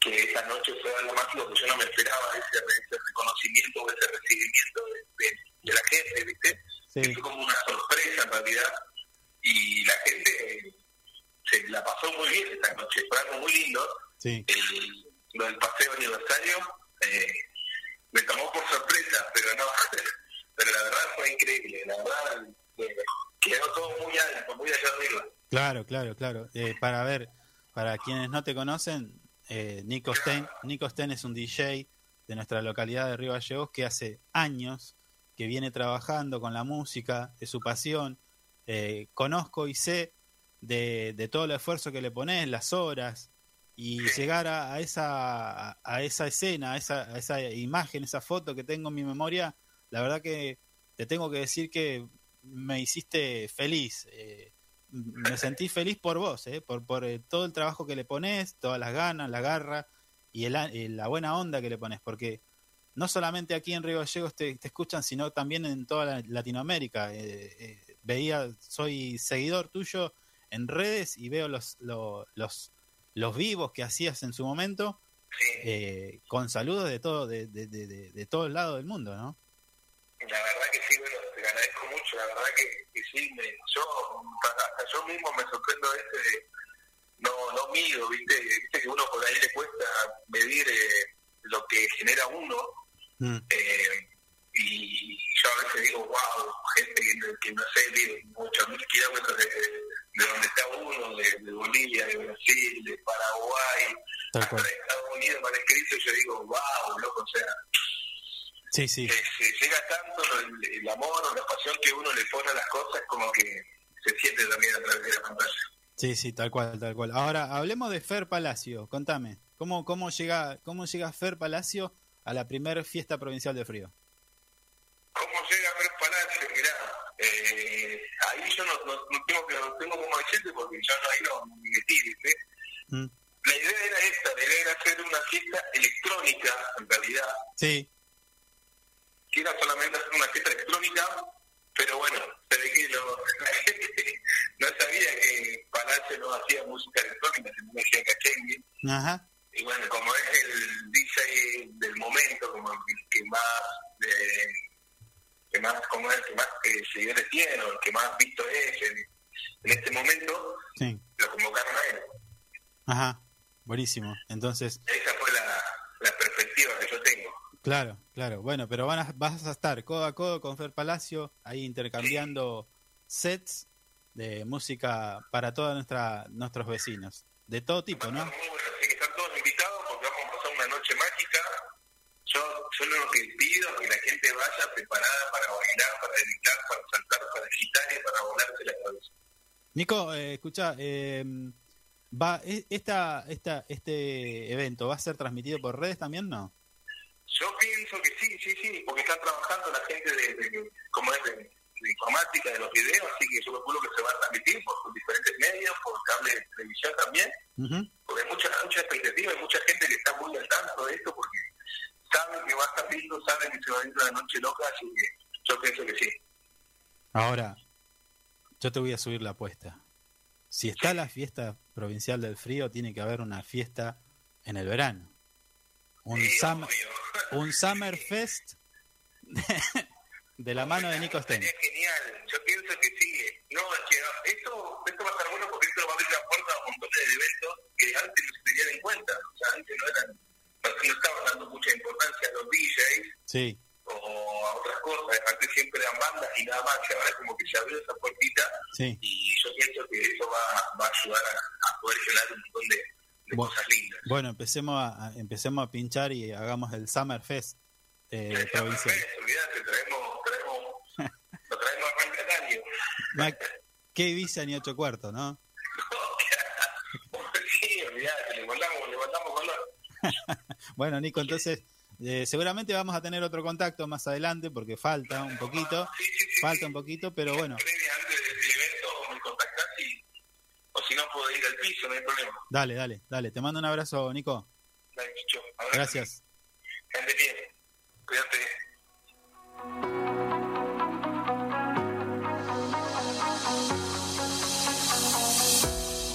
que esa noche fue algo mágico que yo no me esperaba, ese, ese reconocimiento o ese recibimiento de, de- de la gente, ¿viste? sí, Que fue como una sorpresa en realidad y la gente se la pasó muy bien esa noche, fue algo muy lindo. sí. El, lo del paseo aniversario eh, me tomó por sorpresa, pero no, (laughs) pero la verdad fue increíble, la verdad eh, quedó todo muy alto, muy allá arriba. Claro, claro, claro. Eh, para ver, para quienes no te conocen, eh, Nico Stein, Nico Stein es un DJ de nuestra localidad de Río Gallegos que hace años que viene trabajando con la música, es su pasión. Eh, conozco y sé de, de todo el esfuerzo que le pones, las horas, y llegar a, a esa, a, a esa escena, a esa, a esa imagen, esa foto que tengo en mi memoria, la verdad que te tengo que decir que me hiciste feliz. eh, me sentí feliz por vos, eh, por, por eh, todo el trabajo que le pones, todas las ganas, la garra, y el, eh, la buena onda que le pones, porque no solamente aquí en Río Gallegos te, te escuchan, sino también en toda la- Latinoamérica. Eh, veía, soy seguidor tuyo en redes y veo los, lo- los, los vivos que hacías en su momento, con saludos de todo, de, de, de, de, de todo el lado del mundo, ¿no? La verdad que sí, bueno, te agradezco mucho, la verdad que, que sí, me, yo hasta yo mismo me sorprendo a veces de, no, no mido, ¿viste? Viste que uno por ahí le cuesta medir eh, lo que genera uno, Mm, eh, y yo a veces digo, wow, gente que, no- que no sé, vive 8.000 kilómetros de, de donde está uno, de, de Bolivia, de Brasil, de Paraguay, hasta de Estados Unidos, me han escrito, y yo digo, wow, loco, o sea, Sí, sí, se llega tanto el, el amor o la pasión que uno le pone a las cosas como que se siente también a través de la pantalla. sí, sí, tal cual, tal cual. Ahora, hablemos de Fer Palacio, contame, ¿cómo, cómo, llega, cómo llega Fer Palacio a la primera fiesta provincial de frío? ¿Cómo llega Fer Palacio? Mirá, eh, ahí yo no, no, no tengo, que, no tengo como decirte porque yo no, ahí no me metí, ¿viste? Mm, La idea era esta, la idea era hacer una fiesta electrónica, en realidad, Sí, que era solamente hacer una fiesta electrónica, pero bueno, se ve que lo- la (laughs) gente no sabía que Palacio no hacía música electrónica, sino que hacía cachengue. ajá, y bueno, como es el DJ del momento, como el que más, eh, que más, como es, el que más eh, seguidores tiene, o el que más visto es en, en este momento, sí, lo convocaron a él. ajá, buenísimo. Entonces, Esa fue la, la perspectiva que yo tengo. Claro, claro. Bueno, pero van a- vas a estar codo a codo con Fer Palacio, ahí intercambiando sets de música para todos nuestra, nuestros vecinos. De todo tipo, ¿no? Que están todos invitados porque vamos a pasar una noche mágica. Yo, yo lo que pido es que la gente vaya preparada para bailar, para dedicar, para saltar, para agitar y para volarse la cabeza. Nico, eh, escucha, eh, va, e- esta, esta, este evento va a ser transmitido por redes también, ¿no? Yo pienso que sí, sí, sí, porque están trabajando la gente de, de- como es de, de informática, de los videos, así que yo calculo que se va a transmitir por diferentes medios, por cable de televisión también, porque hay mucha, mucha expectativa, hay mucha gente que está muy al tanto de esto, porque saben que va a estar lindo, saben que se va a ir una noche loca, así que yo pienso que sí. Ahora, yo te voy a subir la apuesta. Si está la fiesta provincial del frío, tiene que haber una fiesta en el verano. Un, Sí, summer, (laughs) un Summer Fest de la mano de Nico Sten. Genial, yo pienso que sí. No, es que esto, esto va a estar bueno porque esto va a abrir la puerta a un montón de eventos que antes no se tenían en cuenta. O sea, antes no eran, no, estaban dando mucha importancia a los DJs Sí, o a otras cosas. Antes siempre eran bandas y nada más. Y ahora como que se abrió esa puertita sí. y yo pienso que eso va, va a ayudar a, a poder generar un montón de, de Bu- cosas lindas. Bueno, empecemos a, empecemos a pinchar y hagamos el Summer Fest eh, (laughs) provincial. olvídate, traemos, traemos, (laughs) lo traemos a. Ma- Qué Ibiza ni ocho cuartos, ¿no? (laughs) sí, olvídate, le mandamos, le mandamos color. Bueno, Nico, entonces eh, seguramente vamos a tener otro contacto más adelante porque falta un poquito, Sí, sí, sí, falta un poquito, pero bueno, previa antes del evento me contactás y o si no puedo ir al piso, no hay problema. dale, dale, dale. Te mando un abrazo, Nico. Dale, Chicho. Abrazo. Gracias. Que andes bien. Cuídate.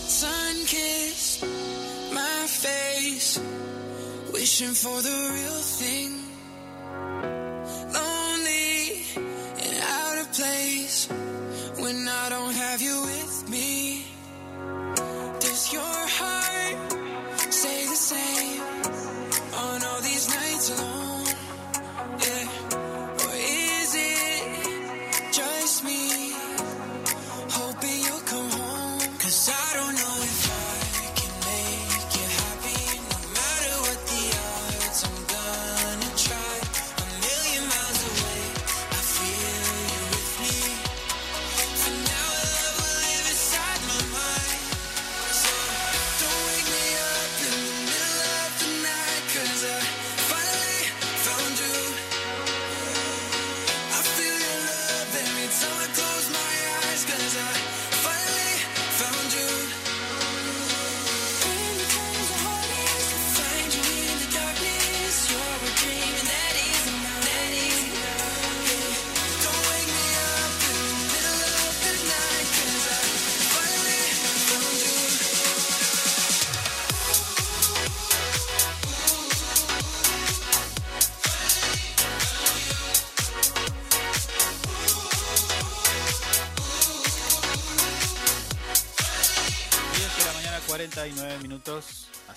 sun kissed my face, wishing for the real thing.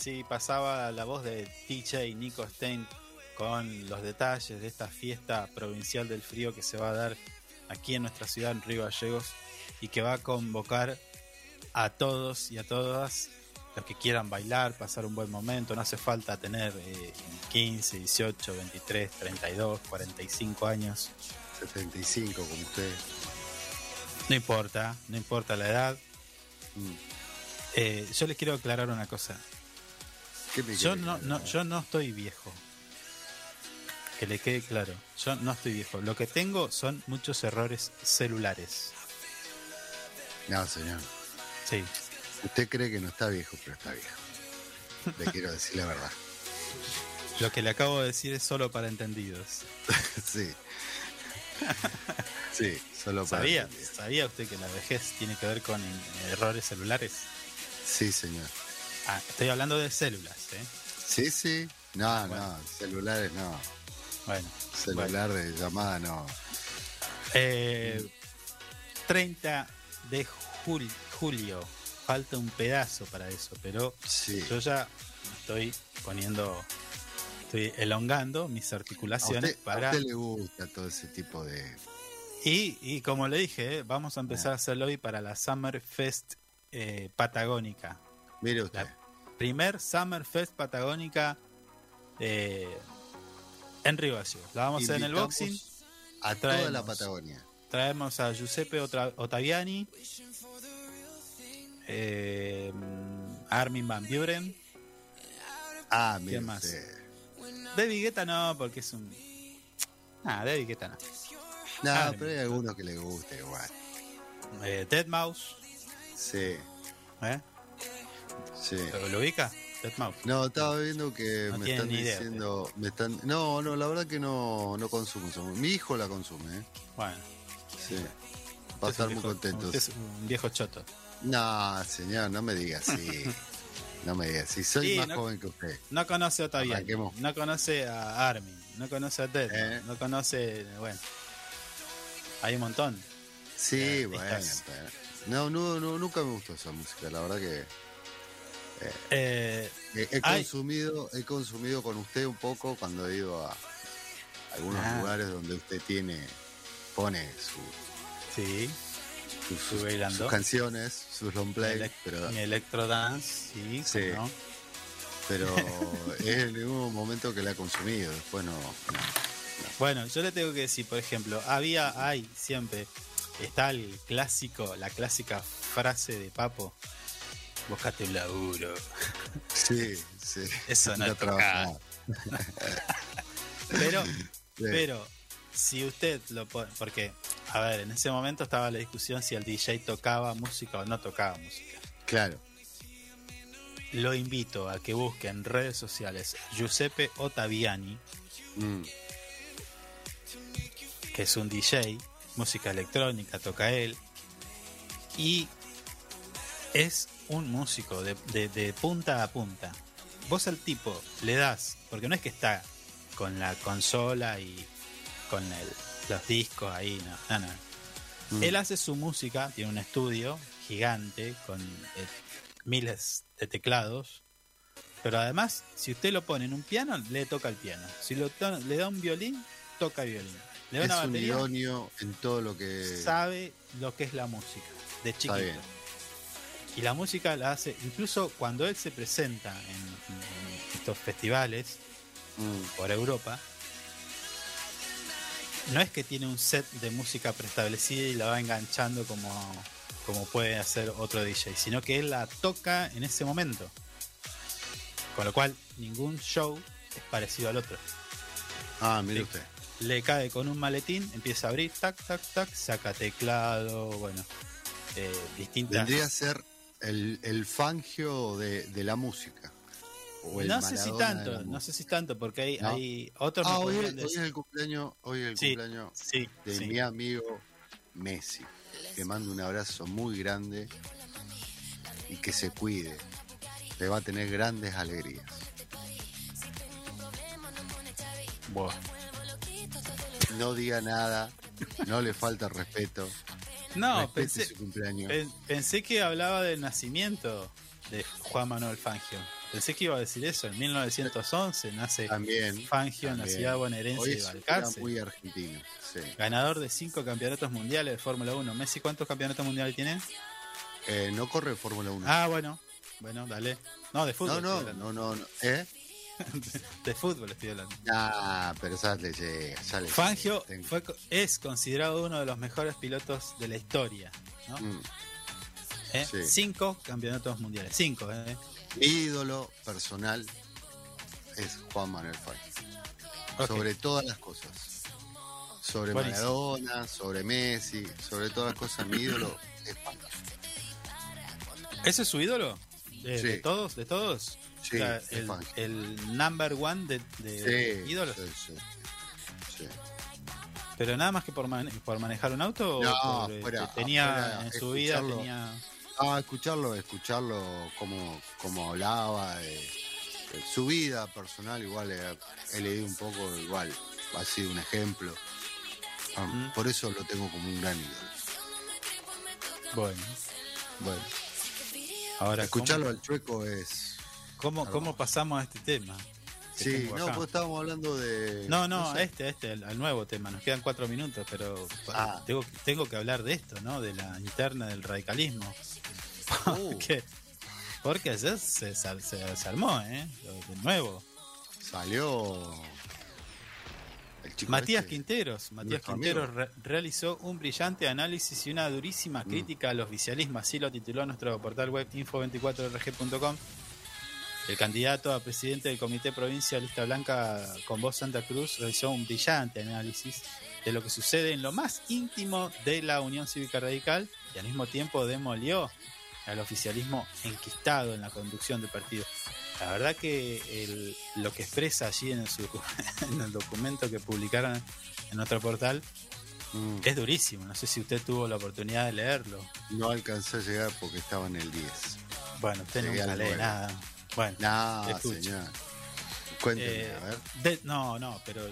Así pasaba la voz de DJ Nico Stein con los detalles de esta fiesta provincial del frío que se va a dar aquí en nuestra ciudad, en Río Gallegos, y que va a convocar a todos y a todas los que quieran bailar, pasar un buen momento. No hace falta tener eh, 15, 18, 23, 32, 45 años. 75 como usted. No importa, no importa la edad. Mm. Eh, yo les quiero aclarar una cosa. ¿Qué me Yo no, no, yo no estoy viejo. Que le quede claro. Yo no estoy viejo. Lo que tengo son muchos errores celulares. No, señor. Sí. Usted cree que no está viejo, pero está viejo. Le (laughs) quiero decir la verdad. Lo que le acabo de decir es solo para entendidos. (laughs) Sí. Sí, solo para. ¿Sabía, entendidos. ¿Sabía usted que la vejez tiene que ver con errores celulares? Sí, señor. Ah, estoy hablando de células, ¿eh? Sí, sí. No, Bueno. no, celulares no. Bueno. Celular de llamada no. Eh, 30 de jul- julio. Falta un pedazo para eso, pero Sí. yo ya estoy poniendo, estoy elongando mis A articulaciones usted, a para... usted le gusta todo ese tipo de. Y, y como le dije, eh, vamos a empezar a hacerlo hoy para la Summer Fest eh, Patagónica. Mire usted. La primer Summer Fest Patagónica eh, en Río Gallegos. La vamos a hacer en el boxing. A toda la traemos. Patagonia. Traemos a Giuseppe Ottaviani, eh, Armin Van Buren. Ah, mire más? usted. David Guetta no, porque es un. Ah, David Guetta no. No, Ah, pero hay algunos que le gusta igual. Eh, Dead Mouse, Sí, ¿eh? Sí. ¿Lo, lo ubica? No, estaba viendo que No me están idea, diciendo. Me están, no, no, la verdad que no, no consumo. Mi hijo la consume, ¿eh? Bueno, Sí. Va a estar muy contento. es un viejo choto. No, señor, no me diga así. (laughs) no me diga así. Soy Sí, más no- joven que usted. No conoce a Ottaviani, Arranquemos. no conoce a Armin, no conoce a Dead, Eh. no conoce. Bueno, hay un montón. Sí, Eh, bueno. No, no, no, nunca me gustó esa música. La verdad que Eh, he, he consumido, he consumido con usted un poco cuando he ido a algunos Ah. lugares donde usted tiene, pone su, sí, sus, sus- canciones, sus long play, Elec- pero, mi electrodance, sí, Sí. cómo no. pero (laughs) es en ningún momento que la he consumido. Después no. no. Bueno, yo le tengo que decir, por ejemplo, había, hay siempre, está el clásico, la clásica frase de Papo, búscate un laburo. Sí, sí. Eso no. (laughs) Pero, Sí. pero, si usted lo pone, porque, a ver, en ese momento estaba la discusión si el DJ tocaba música o no tocaba música. Claro. Lo invito a que busque en redes sociales Giuseppe Ottaviani, Mm, que es un DJ, música electrónica, toca él, y es un músico de, de- de punta a punta. Vos al tipo le das, porque no es que está con la consola y con el- los discos ahí, no, no, no. mm. Él hace su música, tiene un estudio gigante con eh, miles de teclados. Pero además, si usted lo pone en un piano, le toca el piano. Si lo le da un violín, toca violín. Le da es una un batería, idóneo en todo lo que. sabe lo que es la música, de chiquito. Y la música la hace, incluso cuando él se presenta en, en estos festivales Mm, por Europa, no es que tiene un set de música preestablecida y la va enganchando como, como puede hacer otro DJ, sino que él la toca en ese momento. Con lo cual, ningún show es parecido al otro. Ah, mire usted. Le cae con un maletín, empieza a abrir, tac, tac, tac, saca teclado, bueno, eh, distintas. Vendría a ser el, el fangio de, de la música. O el No sé si tanto, no sé si tanto, porque hay, ¿No? hay otros. Ah, hoy, es- hoy es decir- el cumpleaños, hoy es el Sí, cumpleaños sí, de sí. mi amigo Messi. Le mando un abrazo muy grande y que se cuide. Le va a tener grandes alegrías. Buah. No diga nada, no le falta respeto. No, pensé, su cumpleaños. pen- pensé que hablaba del nacimiento de Juan Manuel Fangio. Pensé que iba a decir eso. En 1911 nace También. Fangio en la ciudad bonaerense Hoy de es- Balcarce. muy argentino. Sí. Ganador de cinco campeonatos mundiales de Fórmula 1. Messi, ¿cuántos campeonatos mundiales tiene? Eh, no corre Fórmula 1. Ah, bueno. Bueno, dale. No, de no, fútbol. no, hablando. no, no, no. ¿Eh? (laughs) De fútbol estoy hablando. Ah, pero ya le llega. Ya le Fangio. Tengo- fue, es considerado uno de los mejores pilotos de la historia. ¿no? Mm. ¿Eh? sí. Cinco campeonatos mundiales. Cinco, ¿eh? Mi ídolo personal es Juan Manuel Fangio. Sobre todas las cosas. Sobre Buenísimo. Maradona, sobre Messi, sobre todas las cosas. Mi ídolo es Fangio. ¿Ese es su ídolo? ¿De, Sí. de todos? ¿De todos? Sí, el, number one de, de Sí, ídolos. sí, sí. ¿Pero nada más que por, mane- por manejar un auto? No, o por, eh, fuera- tenía en su vida, tenía... Ah, escucharlo, escucharlo como, como hablaba, de, de su vida personal, igual he, he leído un poco, igual ha sido un ejemplo. Ah. Por eso lo tengo como un gran ídolo. Bueno, bueno. Ahora, Escucharlo ¿cómo, al chueco es. Cómo, cómo pasamos a este tema? Sí, no, pues estábamos hablando de. No, no, sé. a este, este, al, al nuevo tema. Nos quedan cuatro minutos, pero Ah. tengo, que- tengo que hablar de esto, ¿no? De la interna del radicalismo. Uh, (laughs) Porque, porque ayer se, se, se armó, ¿eh? De nuevo. salió. El Matías este. Quinteros. Matías Quinteros re- realizó un brillante análisis y una durísima Mm. crítica al oficialismo. Así lo tituló nuestro portal web info24rg.com. El candidato a presidente del Comité Provincia Lista Blanca con voz Santa Cruz realizó un brillante análisis de lo que sucede en lo más íntimo de la Unión Cívica Radical y al mismo tiempo demolió al oficialismo enquistado en la conducción del partido. La verdad que el- lo que expresa allí en el, su- (laughs) en el documento que publicaron en nuestro portal Mm, es durísimo. No sé si usted tuvo la oportunidad de leerlo. No alcancé a llegar porque estaba en el 10. Bueno, usted Llegué nunca lee nada. Bueno, No, señor. Cuénteme, eh, a ver. de- no, no, pero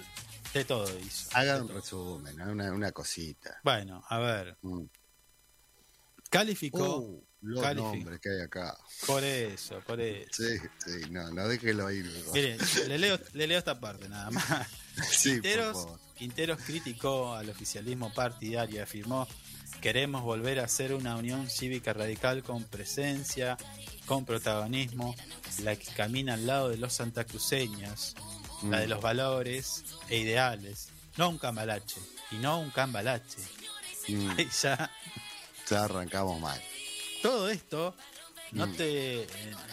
de todo hizo. Haga un todo. resumen, una, una cosita. Bueno, a ver, Mm. calificó Uh, los califico. nombres que hay acá. por eso, por eso. Sí, sí, no, no déjelo ir. mejor. Mire, le leo, le leo esta parte nada más. (laughs) sí. Quinteros criticó al oficialismo partidario y afirmó queremos volver a ser una unión cívica radical con presencia, con protagonismo, la que camina al lado de los santacruceños, la de Mm. los valores e ideales, no un cambalache, y no un cambalache. Mm, (laughs) Ahí ya ya arrancamos mal. todo esto no Mm. te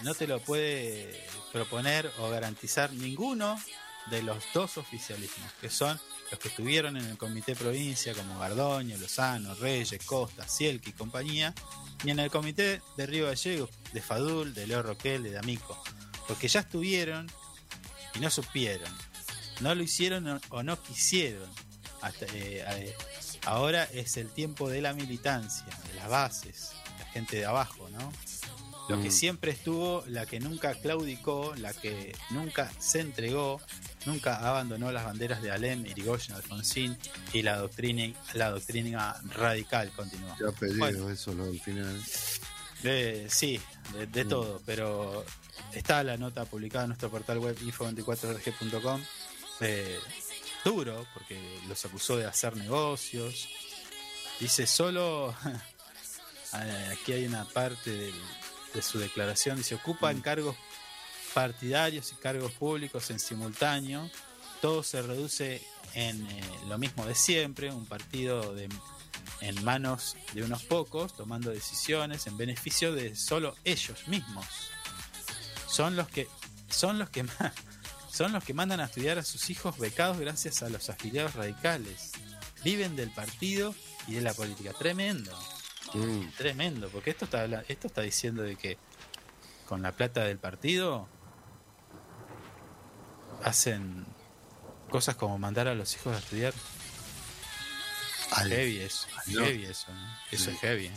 no te lo puede proponer o garantizar ninguno de los dos oficialismos, que son los que estuvieron en el comité provincia, como Gardoño, Lozano, Reyes, Costa, Cielque y compañía, y en el comité de Río Gallegos, de Fadul, de Leo Roquel, de D'Amico, porque ya estuvieron y no supieron, no lo hicieron o- o no quisieron. Hasta, eh, eh, ahora es el tiempo de la militancia, de las bases, la gente de abajo, ¿no? Lo que Mm. siempre estuvo, la que nunca claudicó, la que nunca se entregó, nunca abandonó las banderas de Alem, Irigoyen, Alfonsín y la doctrina, la doctrina radical continuó. Apellido Bueno. eso lo del final. De- sí, de, de Mm. todo, pero está la nota publicada en nuestro portal web info24rg.com. Eh, duro, porque los acusó de hacer negocios. Dice solo, (laughs) eh, aquí hay una parte del- de su declaración, dice, ocupan Mm. cargos partidarios y cargos públicos en simultáneo. Todo se reduce en eh, lo mismo de siempre, un partido de, en manos de unos pocos, tomando decisiones en beneficio de solo ellos mismos. Son los que son los que (laughs) son los que mandan a estudiar a sus hijos becados gracias a los afiliados radicales. Viven del partido y de la política. Tremendo, Mm, tremendo, porque esto está esto está diciendo de que con la plata del partido hacen cosas como mandar a los hijos a estudiar. al- Heavy eso, No. heavy eso, ¿no? eso Sí. es heavy. ¿eh?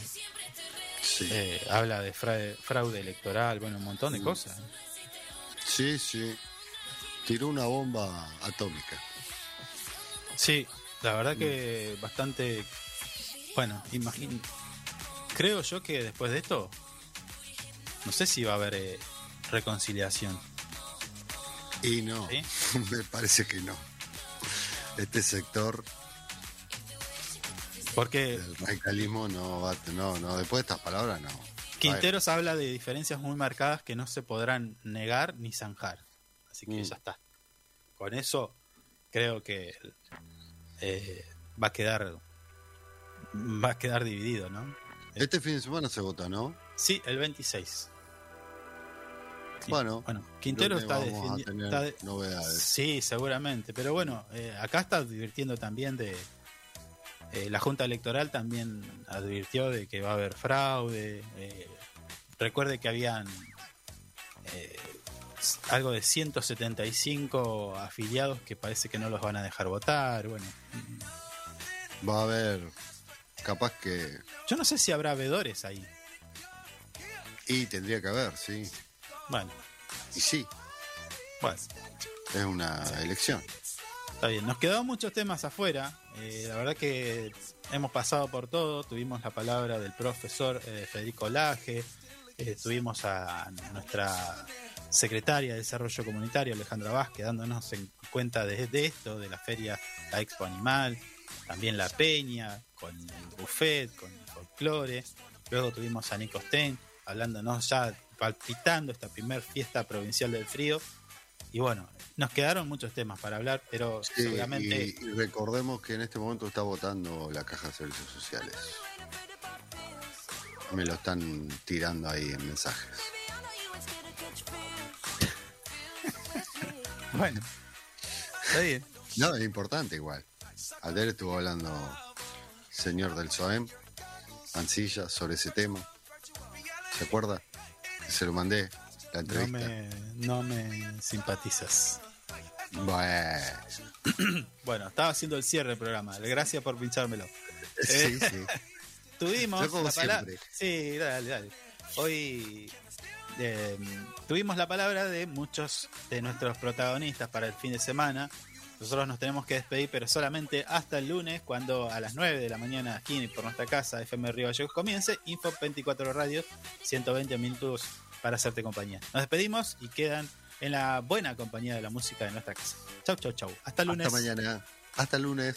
sí. Eh, habla de fraude, fraude electoral, bueno, un montón de Mm. cosas. sí, sí. Tiró una bomba atómica. Sí, la verdad que bastante Bueno, imagino. Creo yo que después de esto, no sé si va a haber eh, reconciliación. Y no, ¿Sí? (laughs) me parece que no. Este sector Porque del radicalismo no va no, no, después de estas palabras no. Quinteros habla de diferencias muy marcadas que no se podrán negar ni zanjar. Así que Mm. ya está. Con eso creo que eh, va a quedar va a quedar dividido, ¿no? Este fin de semana se vota, ¿no? Sí, el 26. Sí, Bueno, bueno, Quintero está vamos a defendi- tener está de- novedades. Sí, seguramente. Pero bueno, eh, acá está advirtiendo también de. eh, la Junta Electoral también advirtió de que va a haber fraude. eh, recuerde que habían algo de 175 afiliados que parece que no los van a dejar votar. Bueno, Va a haber, capaz que, yo no sé si habrá veedores ahí. y tendría que haber, sí. Bueno, Y sí, bueno. es una elección. Está bien, nos quedaron muchos temas afuera. eh, la verdad que hemos pasado por todo. Tuvimos la palabra del profesor eh, Federico Laje. eh, tuvimos a nuestra secretaria de Desarrollo Comunitario, Alejandra Vázquez, dándonos en cuenta de, de esto, de la feria, la Expo Animal, también la Peña, con el buffet, con el folclore. Luego tuvimos a Nico Stein, hablándonos ya, palpitando esta primer fiesta provincial del frío. Y bueno, nos quedaron muchos temas para hablar, pero Sí, seguramente y, y recordemos que en este momento está votando la Caja de Servicios Sociales. Me lo están tirando ahí en mensajes. (laughs) Bueno, está bien. No, es importante igual. Ayer estuvo hablando señor del SOEM, Ancilla, sobre ese tema. ¿Se acuerda? Que se lo mandé, la No entrevista. me, no me simpatizas. Bueno, (clears throat) Bueno, estaba haciendo el cierre del programa. Gracias por pinchármelo. sí, sí. (laughs) Tuvimos la palabra. Sí, dale, dale. Hoy eh, tuvimos la palabra de muchos de nuestros protagonistas para el fin de semana. Nosotros nos tenemos que despedir, pero solamente hasta el lunes, cuando a las 9 de la mañana aquí por nuestra casa, FM Río Gallegos, comience Info 24 Radio, 120 minutos para hacerte compañía. Nos despedimos y quedan en la buena compañía de la música de nuestra casa. Chau, chau, chau. Hasta el lunes. Hasta mañana. Hasta el lunes.